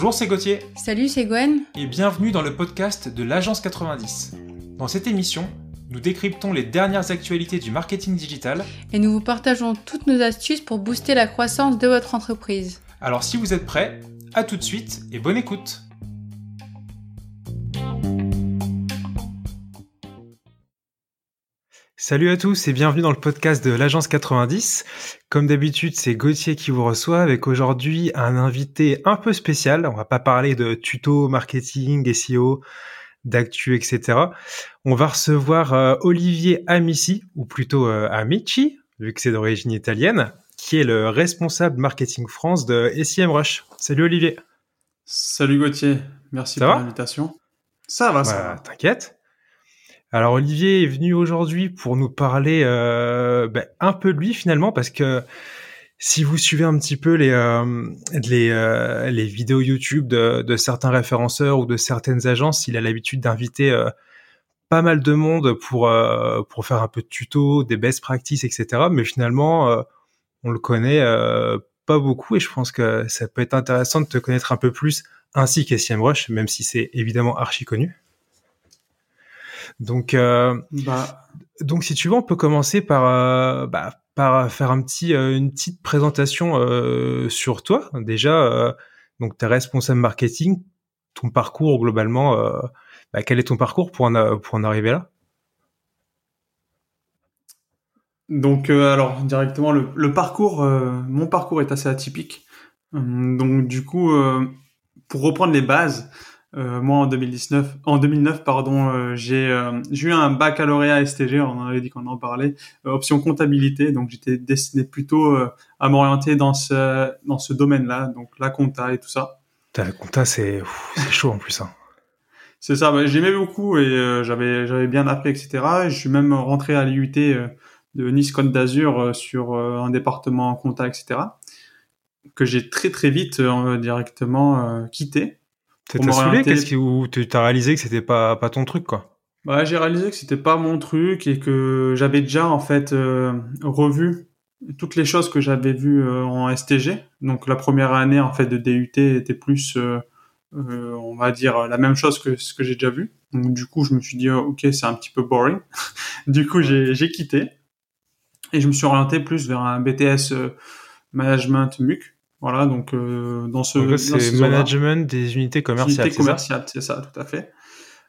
Bonjour, c'est Gauthier. Salut, c'est Gwen. Et bienvenue dans le podcast de l'Agence 90. Dans cette émission, nous décryptons les dernières actualités du marketing digital. Et nous vous partageons toutes nos astuces pour booster la croissance de votre entreprise. Alors si vous êtes prêts, à tout de suite et bonne écoute. Salut à tous et bienvenue dans le podcast de l'Agence 90. Comme d'habitude, c'est Gauthier qui vous reçoit avec aujourd'hui un invité un peu spécial. On va pas parler de tuto marketing, SEO, d'actu, etc. On va recevoir euh, Olivier Amici, ou plutôt euh, Amici, vu que c'est d'origine italienne, qui est le responsable marketing France de SEMrush. Salut Olivier. Salut Gauthier, merci pour l'invitation. Ça va, ça bah, va. T'inquiète. Alors Olivier est venu aujourd'hui pour nous parler euh, ben, un peu de lui finalement parce que si vous suivez un petit peu les euh, euh, les, vidéos YouTube de, de, certains référenceurs ou de certaines agences, il a l'habitude d'inviter pas mal de monde pour pour faire un peu de tuto, des best practices, etc. Mais finalement, on le connaît pas beaucoup et je pense que ça peut être intéressant de te connaître un peu plus ainsi qu'SMrush, même si c'est évidemment archi connu. Donc, euh, bah. donc si tu veux, on peut commencer par, euh, bah, par faire un petit, euh, une petite présentation sur toi. Déjà, donc tu es responsable marketing, ton parcours globalement. Bah, quel est ton parcours pour en, pour en arriver là? Donc, alors directement, le, le parcours, mon parcours est assez atypique. Hum, donc, du coup, pour reprendre les bases, euh, moi en 2019, en 2009 pardon, euh, j'ai euh, eu un baccalauréat STG, on avait dit qu'on en parlait, option comptabilité, donc j'étais destiné plutôt à m'orienter dans ce dans ce domaine-là, donc la compta et tout ça. La compta c'est c'est chaud en plus hein. C'est ça, bah, j'aimais beaucoup et j'avais j'avais bien appris etc. Et je suis même rentré à l'IUT de Nice Côte d'Azur sur un département compta etc. que j'ai très très vite directement quitté T'as saoulé Qu'est-ce qui ou t'as réalisé que c'était pas pas ton truc quoi? Bah j'ai réalisé que c'était pas mon truc et que j'avais déjà en fait euh, revu toutes les choses que j'avais vues euh, en STG. Donc la première année en fait de DUT était plus euh, on va dire la même chose que ce que j'ai déjà vu. Donc du coup je me suis dit ok c'est un petit peu boring. du coup j'ai j'ai quitté et je me suis orienté plus vers un BTS management MUC voilà, donc euh, dans ce, c'est management des unités commerciales. Unités commerciales, c'est ça, tout à fait.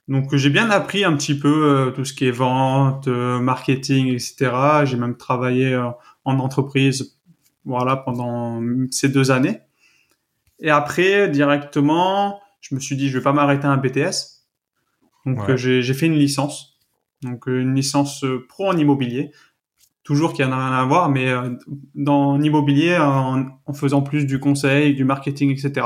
Donc j'ai bien appris un petit peu euh, tout ce qui est vente, euh, marketing, etc. J'ai même travaillé en entreprise, voilà, pendant ces deux années. Et après, directement, je me suis dit, je vais pas m'arrêter à un BTS. Donc j'ai fait une licence, donc une licence pro en immobilier toujours qu'il y en a rien à voir, mais euh, dans l'immobilier, en, faisant plus du conseil, du marketing, etc.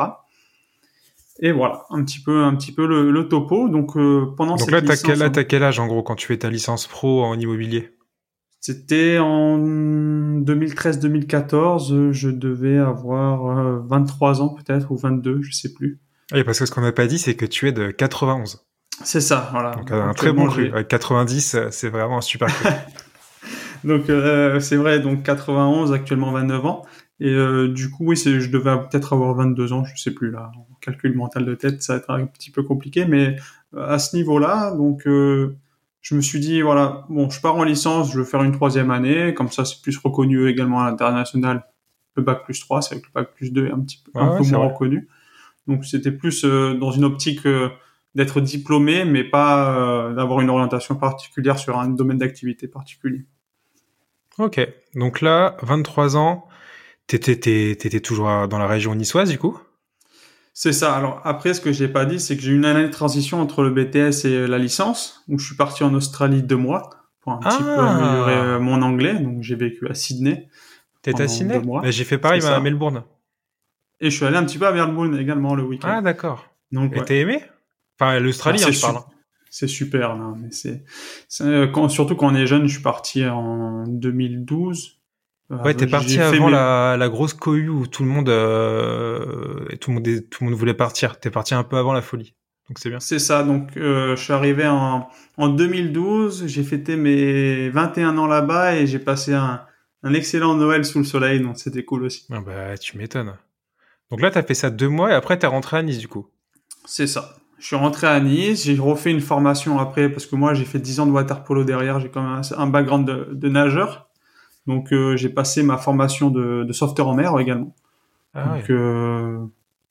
Et voilà, un petit peu, un petit peu le, topo. Donc euh, pendant Donc là, t'as quel, quel âge en gros quand tu fais ta licence pro en immobilier? C'était en 2013-2014. Je devais avoir 23 euh, ans peut-être ou 22, je sais plus. Oui, parce que ce qu'on n'a pas dit, c'est que tu es de 91. C'est ça, voilà. Donc un très bon cru. Avec 90, c'est vraiment un super cru. donc euh, c'est vrai, donc 91, actuellement 29 ans. Et euh, du coup, oui, je devais peut-être avoir 22 ans, je sais plus là. En calcul mental de tête, ça va être un petit peu compliqué, mais euh, à ce niveau-là, donc je me suis dit voilà, bon, je pars en licence, je vais faire une troisième année, comme ça c'est plus reconnu également à l'international. Le bac plus 3, c'est avec le bac plus 2 un petit peu, un peu moins reconnu. Donc c'était plus dans une optique d'être diplômé, mais pas d'avoir une orientation particulière sur un domaine d'activité particulier. Ok, donc là, 23 ans, t'étais, toujours dans la région niçoise du coup? C'est ça. Alors après, ce que j'ai pas dit, c'est que j'ai eu une année de transition entre le BTS et la licence, où je suis parti en Australie deux mois pour un petit peu ah. améliorer euh, mon anglais. Donc j'ai vécu à Sydney. T'étais à Sydney J'ai fait pareil, mais à Melbourne. Et je suis allé un petit peu à Melbourne également le week-end. Ah d'accord. Donc, et t'as aimé? Enfin, l'Australie, ah, hein, je parle c'est super là. Mais c'est, euh, quand, surtout quand on est jeune, je suis parti en 2012. Euh, ouais, t'es parti avant la, la, grosse cohue où tout le monde, euh, tout le monde, tout le monde voulait partir. T'es parti un peu avant la folie. Donc c'est bien. C'est ça. Donc euh, je suis arrivé en, en 2012. J'ai fêté mes 21 ans là-bas et j'ai passé un, un excellent Noël sous le soleil. Donc c'était cool aussi. Ah bah tu m'étonnes. Donc là, tu as fait ça deux mois et après, tu es rentré à Nice, du coup. C'est ça. Je suis rentré à Nice, j'ai refait une formation après, parce que moi, j'ai fait 10 ans de water polo derrière, j'ai quand même un, background de, nageur. Donc, euh, j'ai passé ma formation de, de sauveteur en mer également. Ah Donc, euh,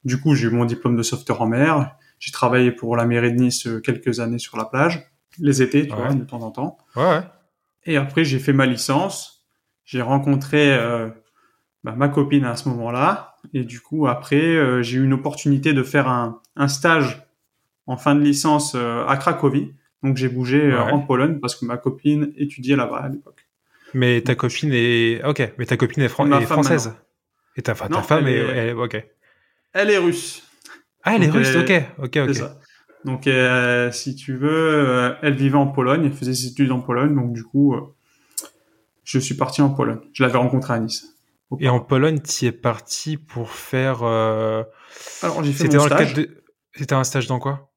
du coup, j'ai eu mon diplôme de sauveteur en mer. J'ai travaillé pour la mairie de Nice euh, quelques années sur la plage, les étés, tu vois, de temps en temps. Ouais. Et après, j'ai fait ma licence. J'ai rencontré euh, bah, ma copine à ce moment-là. Et du coup, après, j'ai eu une opportunité de faire un, un stage en fin de licence euh, à Cracovie. Donc j'ai bougé euh, en Pologne parce que ma copine étudiait là-bas à l'époque. Mais ta copine est ok, mais ta copine est, française. Et ta, ta femme est... Elle ok. Elle est russe. Ah, elle est russe. Ok, ok, ok. Ça. Donc euh, si tu veux, elle vivait en Pologne, elle faisait ses études en Pologne, donc du coup, je suis parti en Pologne. Je l'avais rencontrée à Nice. Et en Pologne, tu es parti pour faire. Alors j'ai fait stage. De... C'était un stage dans quoi?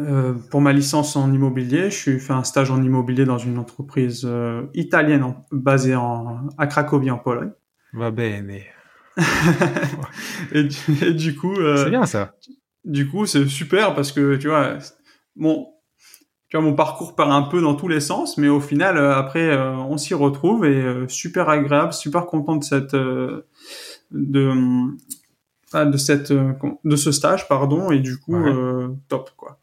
Euh, pour ma licence en immobilier, je suis fait un stage en immobilier dans une entreprise euh, italienne basée en, à Cracovie en Pologne. Va bene. et, et, du, coup, euh, c'est bien ça. Du coup, c'est super parce que tu vois, mon, tu vois, mon parcours part un peu dans tous les sens, mais au final, euh, après, euh, on s'y retrouve et super agréable, super content de cette de de cette de ce stage pardon et du coup top quoi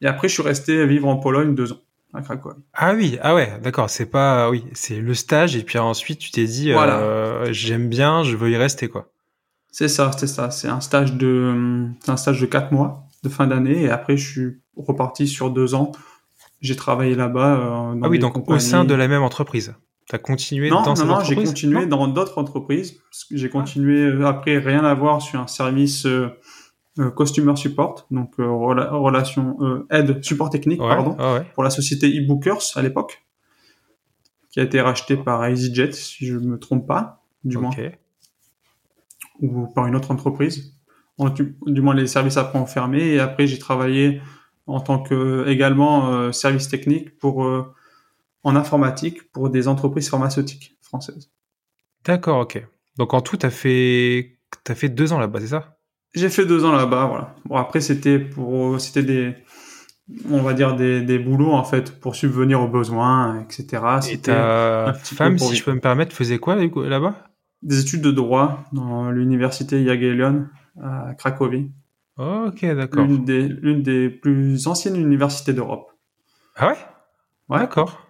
et après, je suis resté vivre en Pologne deux ans à Cracovie. Ah oui, ah ouais, d'accord. C'est pas, oui, c'est le stage et puis ensuite tu t'es dit, voilà. euh, j'aime bien, je veux y rester quoi. C'est ça, c'est ça. C'est un stage de, un stage de quatre mois de fin d'année et après je suis reparti sur deux ans. J'ai travaillé là-bas. Euh, ah oui, donc au sein de la même entreprise. T'as continué non, dans non, non, j'ai continué dans d'autres entreprises. J'ai continué euh, après rien à voir sur un service euh, customer support, donc euh, relation euh, aide support technique, pardon, pour la société eBookers à l'époque, qui a été racheté par EasyJet, si je me trompe pas, du moins, ou par une autre entreprise. Du, moins, les services après ont fermé et après j'ai travaillé en tant que également service technique pour en informatique pour des entreprises pharmaceutiques françaises. D'accord, ok. Donc en tout, t'as fait t'as fait deux ans là-bas, c'est ça? J'ai fait deux ans là-bas, voilà. Bon après c'était pour c'était des on va dire des, des boulots en fait pour subvenir aux besoins, etc. Et ta femme, si je peux me permettre, faisait quoi là-bas? Des études de droit dans l'université Jagiellon à Cracovie. Ok, d'accord. L'une des, l'une des plus anciennes universités d'Europe. Ah ouais? Ouais. D'accord.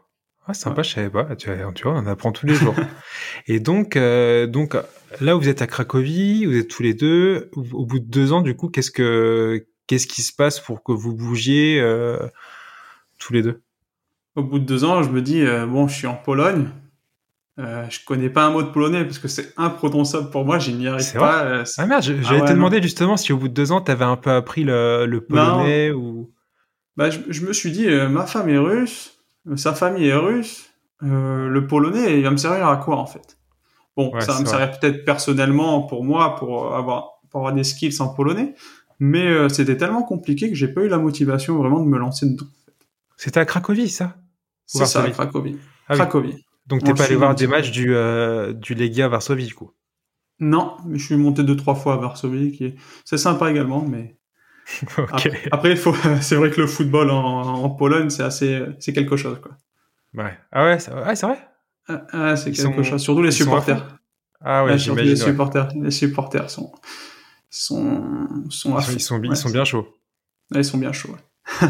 Ah, sympa, je savais pas. Tu vois, on apprend tous les jours. et donc, euh, donc là, vous êtes à Cracovie, vous êtes tous les deux. Au bout de deux ans, du coup, qu'est-ce que qu'est-ce qui se passe pour que vous bougiez euh, tous les deux? Au bout de deux ans, je me dis euh, bon, je suis en Pologne. Euh, je connais pas un mot de polonais parce que c'est imprononçable pour moi, je n'y arrive pas. Euh, ah merde, j'allais ah te demander justement si au bout de deux ans, tu avais un peu appris le, le polonais ou. Bah, je, je, me suis dit, ma femme est russe, sa famille est russe, le polonais, il va me servir à quoi en fait? Bon, ça va me servir peut-être personnellement pour moi, pour avoir, pour avoir des skills en polonais, mais euh, c'était tellement compliqué que j'ai pas eu la motivation vraiment de me lancer dedans. C'était à Cracovie, ça? C'est ça, à Cracovie. Ah Cracovie. Donc t'es pas allé voir des matchs du, euh, du Legia Varsovie, du coup? Non, mais je suis monté deux, trois fois à Varsovie, qui est... c'est sympa également, mais... Après, faut... c'est vrai que le football en, en Pologne, c'est assez, c'est quelque chose, quoi. Ouais. Ah ouais, c'est vrai? Ah, ah, c'est quelque chose. Surtout les supporters. Ah ouais, j'imagine. Les supporters, les supporters sont sont sont ils, sont, ils sont bien chauds. ils sont bien chauds.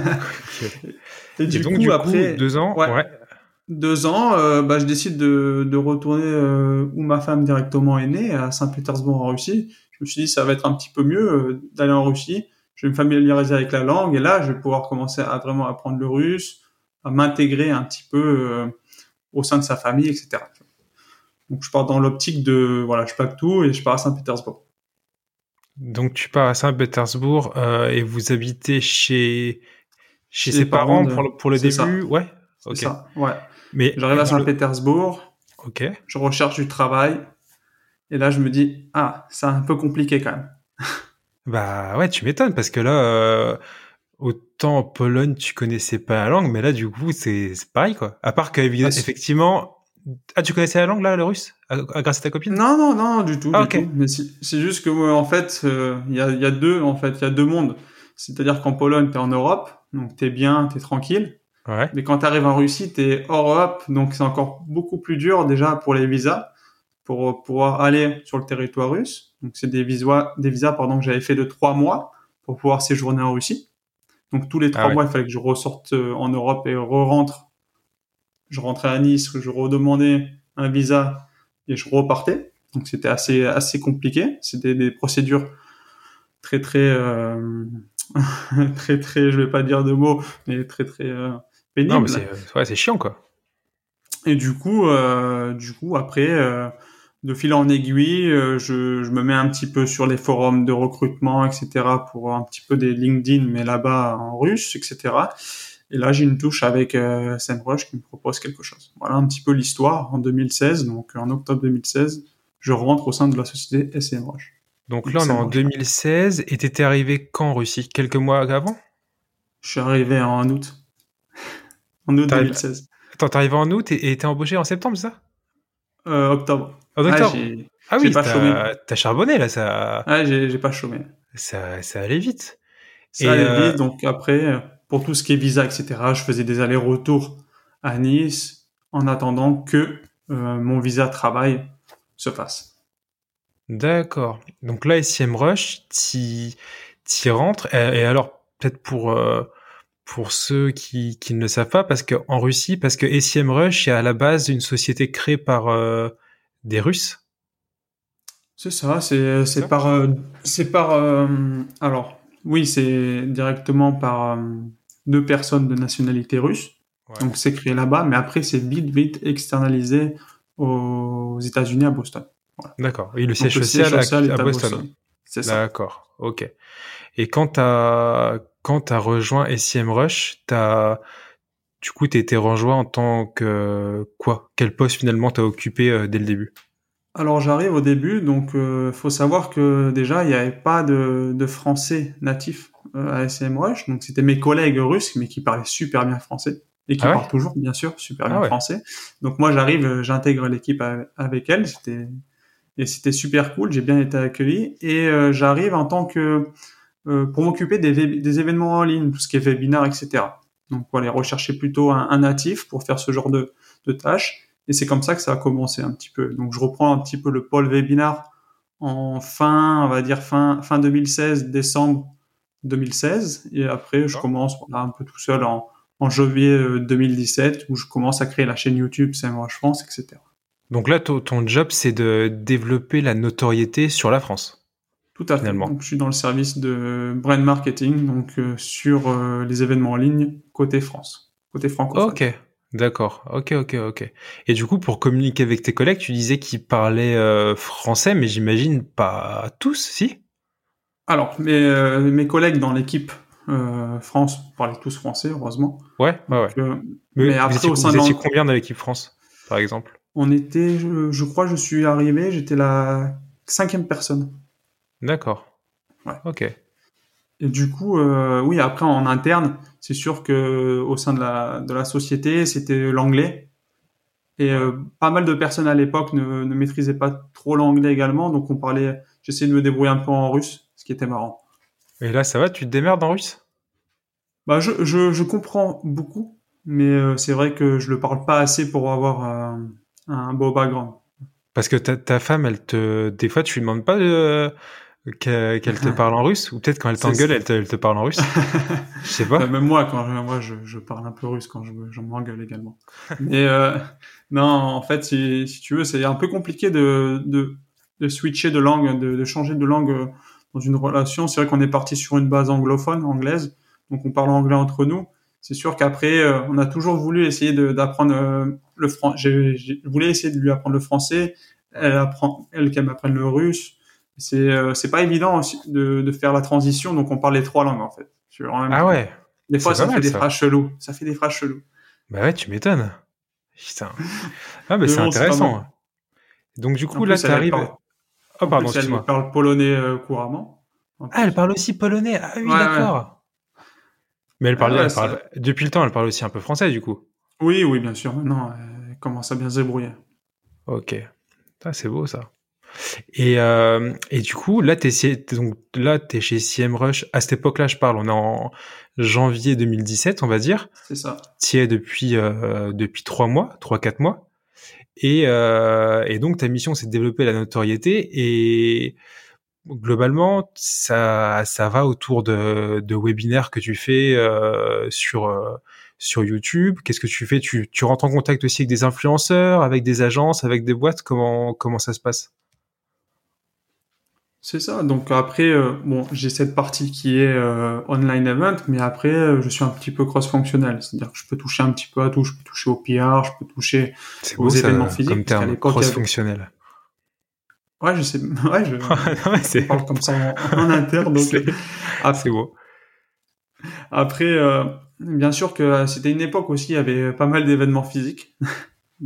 Et, du donc, coup, du après deux ans, ouais. Deux ans, euh, bah, je décide de, de retourner euh, où ma femme directement est née, à Saint-Pétersbourg en Russie. Je me suis dit, ça va être un petit peu mieux euh, d'aller en Russie. Je vais me familiariser avec la langue et là, je vais pouvoir commencer à vraiment apprendre le russe, à m'intégrer un petit peu au sein de sa famille, etc. Donc je pars dans l'optique de voilà, je plaque tout et je pars à Saint-Pétersbourg. Donc tu pars à Saint-Pétersbourg euh, et vous habitez chez chez ses parents, pour le, pour le début, ouais. Ok. Ça, ouais. Mais j'arrive à Saint-Pétersbourg. Ok. Je recherche du travail et là je me dis ah c'est un peu compliqué quand même. bah ouais, tu m'étonnes parce que là euh, autant en Pologne tu connaissais pas la langue, mais là du coup c'est pareil quoi. À part qu'effectivement Ah, tu connaissais la langue là, le russe, grâce à ta copine? Non, non, non, du tout. Ah, ok. Mais c'est juste que en fait, il y, a, y, a, deux, en fait, il y a deux mondes. C'est-à-dire qu'en Pologne, t'es en Europe, donc t'es bien, t'es tranquille. Ouais. Mais quand t'arrives en Russie, t'es hors Europe, donc c'est encore beaucoup plus dur déjà pour les visas pour pouvoir aller sur le territoire russe. Donc c'est des visas, des visas pardon que j'avais fait de trois mois pour pouvoir séjourner en Russie. Donc tous les trois ah mois, il fallait que je ressorte euh, en Europe et re-rentre. Je rentrais à Nice, je redemandais un visa et je repartais. Donc c'était assez assez compliqué. C'était des procédures très très euh, très très, je vais pas dire de mots, mais très très euh, pénibles. Non, mais c'est ouais, c'est chiant quoi. Et du coup, euh, du coup après de fil en aiguille, euh, je, je, me mets un petit peu sur les forums de recrutement, etc., pour un petit peu des LinkedIn, mais là-bas en russe, etc. Et là, j'ai une touche avec euh, SEMrush qui me propose quelque chose. Voilà un petit peu l'histoire en 2016. Donc, en octobre 2016, je rentre au sein de la société SEMrush. Donc là, on est en 2016. Et t'étais arrivé quand en Russie? Quelques mois avant? Je suis arrivé en août. en août 2016. Attends, t'es arrivé en août et t'es embauché en septembre, c'est ça? Euh, Octobre. Ah, ah oui, t'as charbonné là, ça. Ah, j'ai pas chômé. Ça, ça allait vite. Ça allait euh, vite, donc après, pour tout ce qui est visa, etc., je faisais des allers-retours à Nice en attendant que euh, mon visa travail se fasse. D'accord. Donc là, SIM Rush, t'y rentres. Et, alors, peut-être pour euh, pour ceux qui, qui ne le savent pas, parce qu'en Russie, parce que SIM Rush est à la base une société créée par des Russes C'est ça, c'est c'est par euh, c'est par euh, alors oui c'est directement par euh, deux personnes de nationalité russe. Donc c'est créé là-bas, mais après c'est vite vite externalisé aux États-Unis à Boston. D'accord. Et le siège social, à, Boston. C'est ça. D'accord. Ok. Et quand t'as quand t'as rejoint SIM Rush, t'as du coup, tu été rejoint en tant que quoi? Quel poste finalement t'as occupé euh, dès le début? Alors j'arrive au début, donc euh, faut savoir que déjà il n'y avait pas de, de français natif euh, à SMRush, donc c'était mes collègues russes mais qui parlaient super bien français. Et qui ah parlent toujours bien sûr super bien ah français. Donc moi j'arrive, euh, j'intègre l'équipe avec elle, c'était et c'était super cool, j'ai bien été accueilli. Et j'arrive en tant que pour m'occuper des, des événements en ligne, tout ce qui est webinar, etc. Donc voilà, rechercher plutôt un, natif pour faire ce genre de, de tâches. Et c'est comme ça que ça a commencé un petit peu. Donc je reprends un petit peu le pôle webinar en fin, on va dire fin, fin 2016, décembre 2016. Et après, je commence voilà, un peu tout seul en, en janvier 2017 euh, où je commence à créer la chaîne YouTube moi France, etc. Donc là, ton job, c'est de développer la notoriété sur la France. Tout à fait. Donc, je suis dans le service de brand marketing, donc euh, sur euh, les événements en ligne côté France, côté francophone. Ok, d'accord. Ok, ok, ok. Et du coup, pour communiquer avec tes collègues, tu disais qu'ils parlaient euh, français, mais j'imagine pas tous, si? Alors, mes, mes collègues dans l'équipe France parlaient tous français, heureusement. Ouais, ouais, ouais. mais, après, au sein vous étiez combien dans l'équipe France, par exemple? On était, je, je crois, je suis arrivé, j'étais la cinquième personne. D'accord. Ouais. Ok. Et du coup, euh, oui, après en interne, c'est sûr que au sein de la, de la société, c'était l'anglais. Et euh, pas mal de personnes à l'époque ne, ne maîtrisaient pas trop l'anglais également, donc on parlait. J'essayais de me débrouiller un peu en russe, ce qui était marrant. Et là, ça va, tu te démerdes en russe? Bah, je, je, je, comprends beaucoup, mais euh, c'est vrai que je le parle pas assez pour avoir un, un beau background. Parce que ta, ta femme, elle te, des fois, tu lui demandes pas de qu'elle te parle en russe ou peut-être quand elle t'engueule elle, te, parle en russe. Je sais pas. Même moi quand je, moi je, je, parle un peu russe quand je, je m'engueule également. Mais euh, non en fait si, si tu veux c'est un peu compliqué de, de, de switcher de langue de, de, changer de langue euh, dans une relation. C'est vrai qu'on est parti sur une base anglophone anglaise. Donc on parle anglais entre nous. C'est sûr qu'après euh, on a toujours voulu essayer d'apprendre le français j'ai voulu essayer de lui apprendre le français. Elle apprend elle qu'elle m'apprenne le russe c'est euh, c'est pas évident de, de faire la transition donc on parle les trois langues en fait. Ah ouais. Des fois ça fait des phrases cheloues. Ça fait des phrases cheloues. Bah ouais tu m'étonnes. Putain. Ah mais c'est intéressant. donc du coup là tu arrives oh pardon elle parle polonais euh, couramment. Ah elle parle aussi polonais. Ah oui d'accord. Mais elle parle, elle parle depuis le temps elle parle aussi un peu français du coup. Oui oui bien sûr. Maintenant commence à bien se débrouiller. Ok. Ah, c'est beau ça. Et, euh, et du coup, là, t'es, donc, là, t'es chez CMrush. À cette époque-là, je parle, on est en janvier 2017, on va dire. C'est ça. T'y es depuis, euh, depuis trois mois, trois, quatre mois. Et, euh, et donc, ta mission, c'est de développer la notoriété. Et globalement, ça, ça va autour de, de webinaires que tu fais euh, sur, euh, sur YouTube. Qu'est-ce que tu fais? Tu, tu rentres en contact aussi avec des influenceurs, avec des agences, avec des boîtes? Comment, comment ça se passe? C'est ça. Donc après, euh, bon, j'ai cette partie qui est euh, online event, mais après, euh, je suis un petit peu cross-fonctionnel. C'est-à-dire que je peux toucher un petit peu à tout. Je peux toucher au PR, je peux toucher aux événements physiques. Comme terme, cross-fonctionnel. Ouais, je sais. Ouais, je, je parle comme ça en, en interne. Donc, c'est beau. Après, bien sûr que c'était une époque aussi, il y avait pas mal d'événements physiques.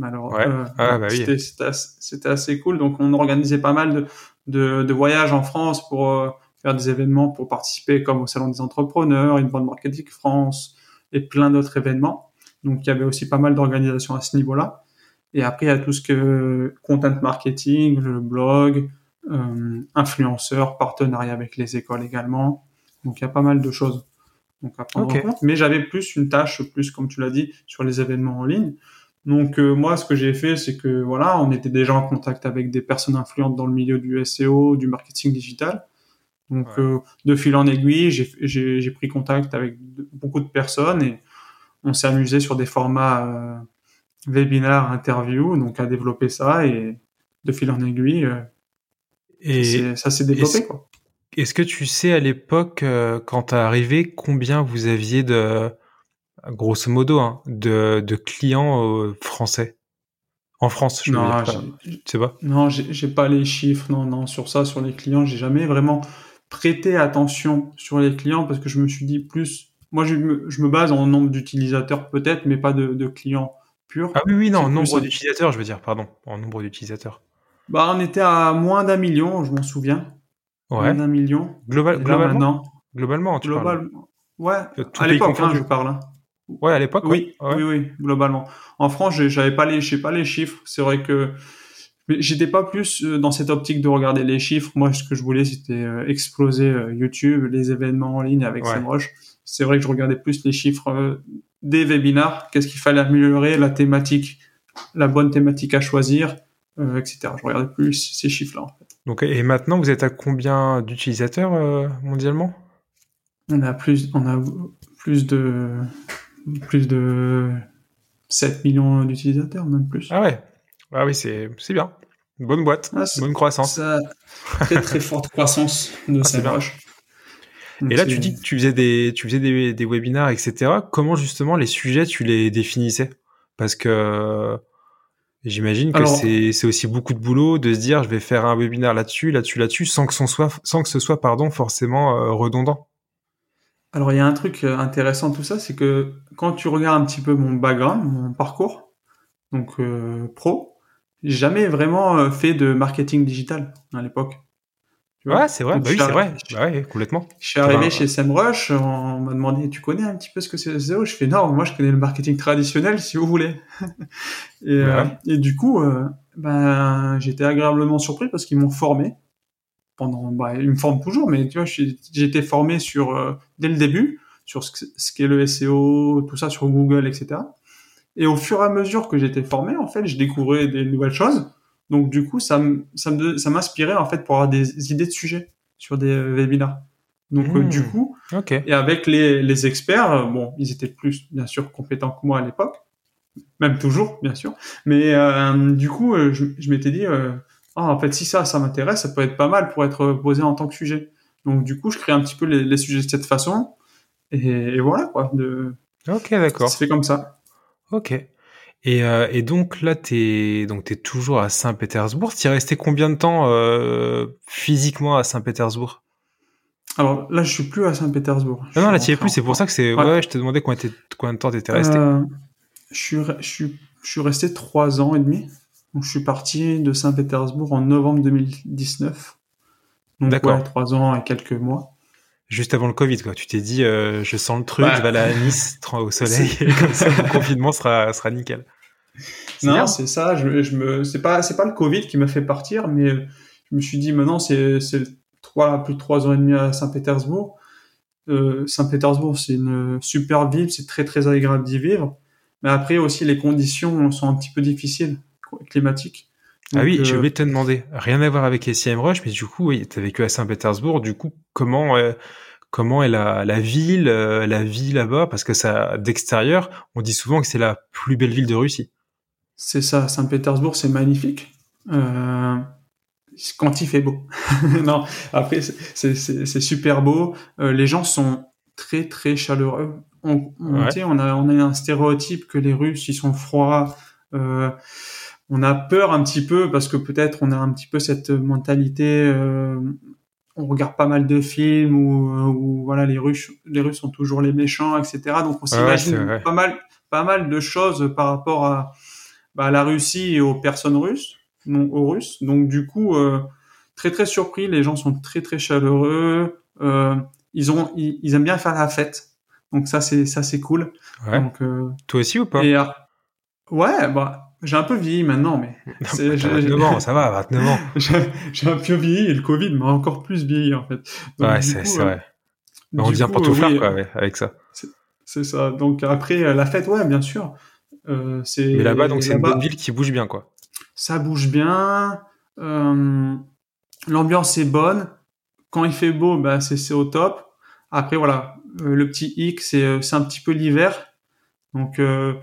Alors, ouais. ah, bah oui. c'était assez cool. Donc, on organisait pas mal de, de, de voyages en France pour euh, faire des événements, pour participer comme au Salon des entrepreneurs, une bande marketing France et plein d'autres événements. Donc il y avait aussi pas mal d'organisations à ce niveau-là. Et après il y a tout ce que content marketing, le blog, euh, influenceurs, partenariat avec les écoles également. Donc il y a pas mal de choses. Donc à prendre en compte. Mais j'avais plus une tâche, plus comme tu l'as dit, sur les événements en ligne. Donc euh, moi, ce que j'ai fait, c'est que voilà, on était déjà en contact avec des personnes influentes dans le milieu du SEO, du marketing digital. Donc euh, de fil en aiguille, j'ai pris contact avec beaucoup de personnes et on s'est amusé sur des formats euh, webinaires, interviews, donc à développer ça et de fil en aiguille, euh, et ça s'est développé. Est-ce que tu sais à l'époque, quand tu es arrivé, combien vous aviez de grosso modo, hein, de, de, clients euh, français En France, je non, dire. Tu sais pas? Non, j'ai pas les chiffres. Non, non, sur ça, sur les clients, j'ai jamais vraiment prêté attention sur les clients parce que je me suis dit plus. Moi, je me, je me base en nombre d'utilisateurs peut-être, mais pas de, de, clients purs. Ah oui, oui, non, nombre d'utilisateurs, je veux dire, pardon, en nombre d'utilisateurs. Bah, on était à moins d'un million, je m'en souviens. Ouais. Moins d'un million. Global, globalement? Globalement, tu Global... Ouais. à l'époque, hein, je parle. Ouais, à l'époque. Oui, ouais. oui, oui, globalement. En France, j'avais pas les, j'ai pas les chiffres. C'est vrai que j'étais pas plus euh, dans cette optique de regarder les chiffres. Moi, ce que je voulais, c'était euh, exploser euh, YouTube, les événements en ligne avec ouais. SEMrush. C'est vrai que je regardais plus les chiffres des webinars. Qu'est-ce qu'il fallait améliorer, la thématique, la bonne thématique à choisir, euh, etc. Je regardais plus ces chiffres-là. En fait. Donc, et maintenant, vous êtes à combien d'utilisateurs euh, mondialement? On a plus, on a plus de plus de 7 millions d'utilisateurs, même plus. Ah ouais. Ah oui, c'est, bien. bonne boîte. Ah, bonne croissance. Ça, très très forte croissance de ah, Et là, tu dis que tu faisais des, tu faisais des, des webinars, etc. Comment justement les sujets, tu les définissais? Parce que j'imagine que c'est, aussi beaucoup de boulot de se dire, je vais faire un webinaire là-dessus, là-dessus, là-dessus, sans que, son soit, sans que ce soit, pardon, forcément euh, redondant. Alors il y a un truc euh, intéressant tout ça, c'est que quand tu regardes un petit peu mon background, mon parcours, donc euh, pro, j'ai jamais vraiment euh, fait de marketing digital à l'époque. Ouais, c'est vrai, bah oui, c'est vrai, bah ouais, complètement. Je suis arrivé chez SEMrush, on m'a demandé, tu connais un petit peu ce que c'est le SEO Je fais non, moi je connais le marketing traditionnel si vous voulez. et, ouais. euh, et, du coup, euh, ben j'étais agréablement surpris parce qu'ils m'ont formé pendant, bah, ils me forment toujours, mais tu vois, j'ai été formé sur euh, dès le début sur ce, ce qu'est le SEO, tout ça sur Google, etc. Et au fur et à mesure que j'étais formé, en fait, je découvrais des nouvelles choses. Donc du coup, ça ça ça m'inspirait en fait pour avoir des idées de sujets sur des webinars. Donc mmh, euh, du coup, okay. et avec les, les experts, euh, bon, ils étaient plus bien sûr compétents que moi à l'époque, même toujours bien sûr. Mais euh, du coup, je, je m'étais dit, ah, en fait, si ça, ça m'intéresse, ça peut être pas mal pour être posé en tant que sujet. Donc, du coup, je crée un petit peu les, les sujets de cette façon. Et, et voilà, quoi. De... Ok, d'accord. Fait comme ça. Ok. Et, euh, et donc là, t'es donc t'es toujours à Saint-Pétersbourg. T'y es resté combien de temps euh, physiquement à Saint-Pétersbourg? Alors là, je suis plus à Saint-Pétersbourg. Non, non, là, t'y es plus. C'est pour ça que c'est. Ouais. ouais. je te demandais combien, combien de temps t'étais resté. Euh, je suis, je suis, je suis resté trois ans et demi. Donc, je suis parti de Saint-Pétersbourg en novembre 2019. D'accord. Ouais, trois ans et quelques mois. Juste avant le Covid, quoi. Tu t'es dit, euh, je sens le truc, bah, je vais aller à Nice au soleil, et comme ça, le confinement sera, sera nickel. non, c'est ça. Je, je me, c'est pas, c'est pas le Covid qui m'a fait partir, mais je me suis dit maintenant c'est, c'est trois, plus de trois ans et demi à Saint-Pétersbourg. Euh, Saint-Pétersbourg, c'est une super ville, c'est très très agréable d'y vivre. Mais après aussi, les conditions sont un petit peu difficiles, climatiques. ah oui, je vais te demander. Rien à voir avec SEMrush, mais du coup, oui, tu as vécu à Saint-Pétersbourg. Du coup, comment comment est la, la ville, la vie là-bas? Parce que ça, d'extérieur, on dit souvent que c'est la plus belle ville de Russie. C'est ça, Saint-Pétersbourg, c'est magnifique. Euh, quand il fait beau. non, après, c'est super beau. Euh, les gens sont très, très chaleureux. On, on, on, a, on a un stéréotype que les Russes, ils sont froids. Euh, on a peur un petit peu parce que peut-être on a un petit peu cette mentalité. Euh, on regarde pas mal de films où, où, voilà les Russes, les Russes sont toujours les méchants, etc. Donc on s'imagine pas mal, pas mal de choses par rapport à bah, la Russie et aux personnes russes, non aux Russes. Donc du coup, euh, très très surpris. Les gens sont très très chaleureux. Euh, ils ont, ils, aiment bien faire la fête. Donc ça c'est ça c'est cool. Ouais. Donc, euh, Toi aussi ou pas? et, Ouais, bah j'ai un peu vieilli maintenant, mais c'est, 29 ans, ça va, 29 ans. j'ai un peu vieilli et le Covid m'a encore plus vieilli en fait. Donc, ouais, c'est, c'est vrai. on vient pour tout faire quoi, avec ça. C'est, ça. Donc après la fête, ouais, bien sûr. Euh, c'est Mais là-bas, donc c'est une bonne ville qui bouge bien, quoi. Ça bouge bien. Euh, L'ambiance est bonne. Quand il fait beau, bah, c'est au top. Après, voilà, euh, le petit hic, c'est euh, un petit peu l'hiver. Donc, euh,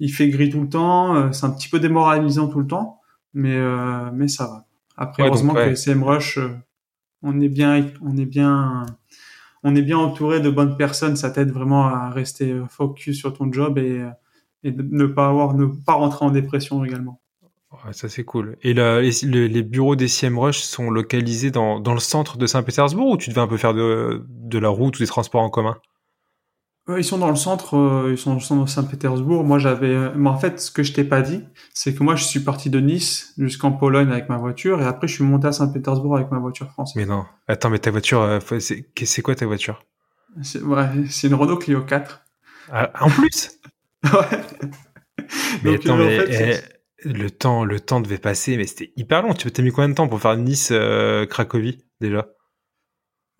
il fait gris tout le temps. c'est un petit peu démoralisant tout le temps. Mais, mais ça va. Après, heureusement que CM Rush, on est bien, on est bien, on est bien entouré de bonnes personnes. Ça t'aide vraiment à rester focus sur ton job et et de ne pas avoir, ne pas rentrer en dépression également. Ouais, ça c'est cool. Et la, les, les, bureaux des CMrush sont localisés dans, dans le centre de Saint-Pétersbourg ou tu devais un peu faire de, de la route ou des transports en commun? Ils sont dans le centre, euh, ils sont dans le centre de Saint-Pétersbourg. Moi j'avais, mais en fait ce que je t'ai pas dit, c'est que moi je suis parti de Nice jusqu'en Pologne avec ma voiture et après je suis monté à Saint-Pétersbourg avec ma voiture française. Mais non, attends, mais ta voiture, euh, c'est quoi ta voiture? C'est ouais, une Renault Clio 4. Ah, en plus? Ouais. Mais attends, euh, mais eh, le temps, le temps devait passer, mais c'était hyper long. Tu as mis combien de temps pour faire Nice euh, Cracovie déjà?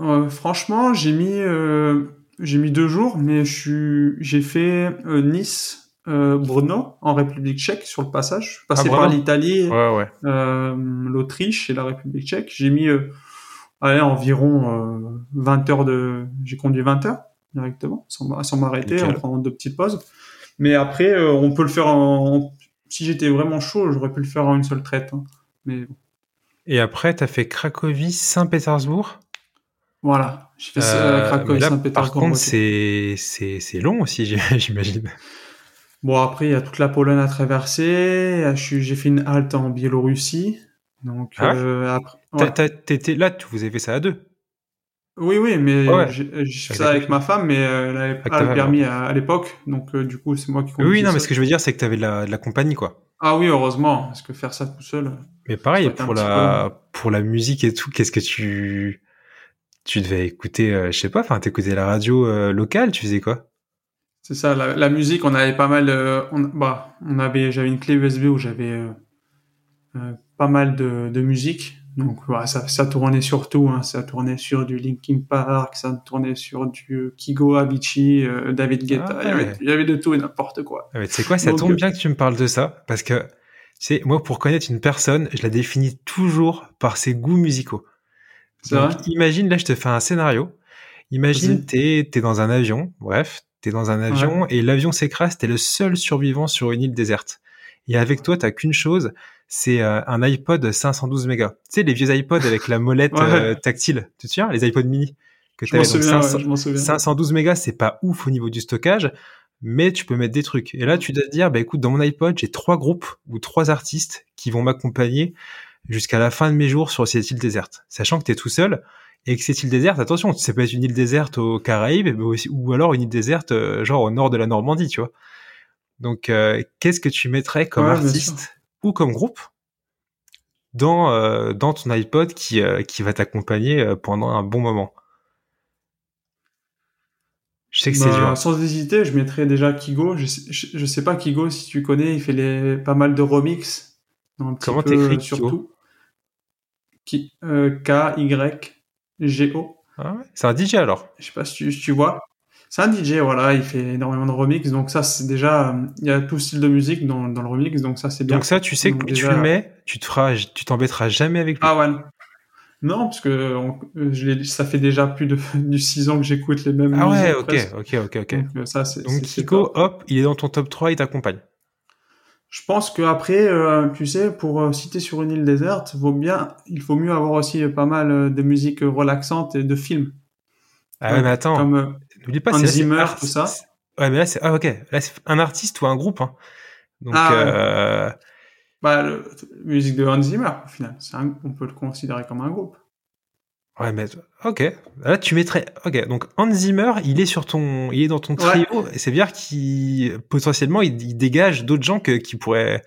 Euh, Franchement, j'ai mis j'ai mis deux jours, mais je suis j'ai fait Nice Brno en République Tchèque sur le passage. Je suis passé ah, par l'Italie, ouais, ouais. l'Autriche et la République Tchèque. J'ai mis allez, environ 20 heures de j'ai conduit 20 heures directement sans, sans m'arrêter en prenant deux petites pauses. Mais après, euh, on peut le faire en. Si j'étais vraiment chaud, j'aurais pu le faire en une seule traite. Hein. Mais Et après, tu as fait Cracovie, Saint-Pétersbourg Voilà, j'ai fait euh, Cracovie, Saint-Pétersbourg. Par contre, c'est long aussi, j'imagine. Bon, après, il y a toute la Pologne à traverser. J'ai fait une halte en Biélorussie. Donc, ah euh, après, étais là, vous avez fait ça à deux oui, oui, mais j'ai fait ça avec ma femme, mais elle n'avait pas le permis à, l'époque, donc euh, du coup, c'est moi qui Oui, non, mais ce que je veux dire, c'est que tu avais de la, de la, compagnie, quoi. Ah oui, heureusement, parce que faire ça tout seul. Mais pareil, pour la, pour la musique et tout, qu'est-ce que tu, tu devais écouter, euh, je sais pas, enfin, t'écoutais la radio euh, locale, tu faisais quoi? C'est ça, la, la, musique, on avait pas mal, on, bah, on avait, j'avais une clé USB où j'avais pas mal de, de musique donc voilà, ça, ça tournait sur tout, hein. ça tournait sur du Linkin Park, ça tournait sur du Kigo Avicii, euh, David Guetta, ah, il, y avait, de tout et n'importe quoi. Ah, tu sais quoi, ça tombe euh, bien que tu me parles de ça, parce que c'est moi pour connaître une personne, je la définis toujours par ses goûts musicaux. Donc, imagine, là je te fais un scénario. Imagine, t'es es dans un avion, bref, t'es dans un avion et l'avion s'écrase, t'es le seul survivant sur une île déserte. Et avec toi, t'as qu'une chose, c'est euh, un iPod 512 mégas. Tu sais, les vieux iPods avec la molette euh, tactile, tu te souviens? Les iPods mini que je, souviens, 500, 512 mégas, c'est pas ouf au niveau du stockage, mais tu peux mettre des trucs. Et là, tu dois te dire, bah écoute, dans mon iPod, j'ai trois groupes ou trois artistes qui vont m'accompagner jusqu'à la fin de mes jours sur cette île déserte. Sachant que tu es tout seul et que cette île déserte, attention, ça peut être une île déserte aux Caraïbes ou alors une île déserte euh, genre au nord de la Normandie, tu vois. Donc, qu'est-ce que tu mettrais comme artiste ou comme groupe dans euh, dans ton iPod qui euh, qui va t'accompagner euh, pendant un bon moment? Je sais que c'est Bah, dur. Sans hésiter, je mettrais déjà Kigo. Je sais, je, je sais pas Kigo si tu connais, il fait les, pas mal de remix. Un petit Comment t'écris euh, Kigo surtout. Ki- euh, K-Y-G-O. Ah ouais c'est un DJ alors. Je sais pas si tu, si tu vois. C'est un DJ, voilà, il fait énormément de remix. Donc ça, c'est déjà, euh, il y a tout style de musique dans, dans le remix. Donc ça, c'est bien. Donc ça, tu sais que plus tu déjà- le mets, tu te feras, tu t'embêteras jamais avec lui. Ah ouais. Non, parce que on- euh, je ça fait déjà plus de, du 6 ans que j'écoute les mêmes Ah ouais, ok, presque. ok, ok, ok. Donc euh, ça, c'est, Donc Kiko, top. hop, il est dans ton top 3, il t'accompagne. Je pense que après, euh, tu sais, pour euh, citer sur une île déserte, vaut bien, il faut mieux avoir aussi euh, pas mal de musique relaxante et de films. Ah ouais, mais attends, Comme n'oublie pas, c'est Zimmer, tout ça. Ouais, mais là, c'est, ah ok, là, c'est un artiste ou un groupe, hein. Donc, Ah euh, bah, le, musique de Hans Zimmer, au final. C'est un- on peut le considérer comme un groupe. Ouais, mais, ok. Là, tu mettrais, ok. Donc, Hans Zimmer, il est sur ton, il est dans ton Ouais. trio, et c'est bien qu'il, potentiellement, il, il dégage d'autres gens que, qui pourraient,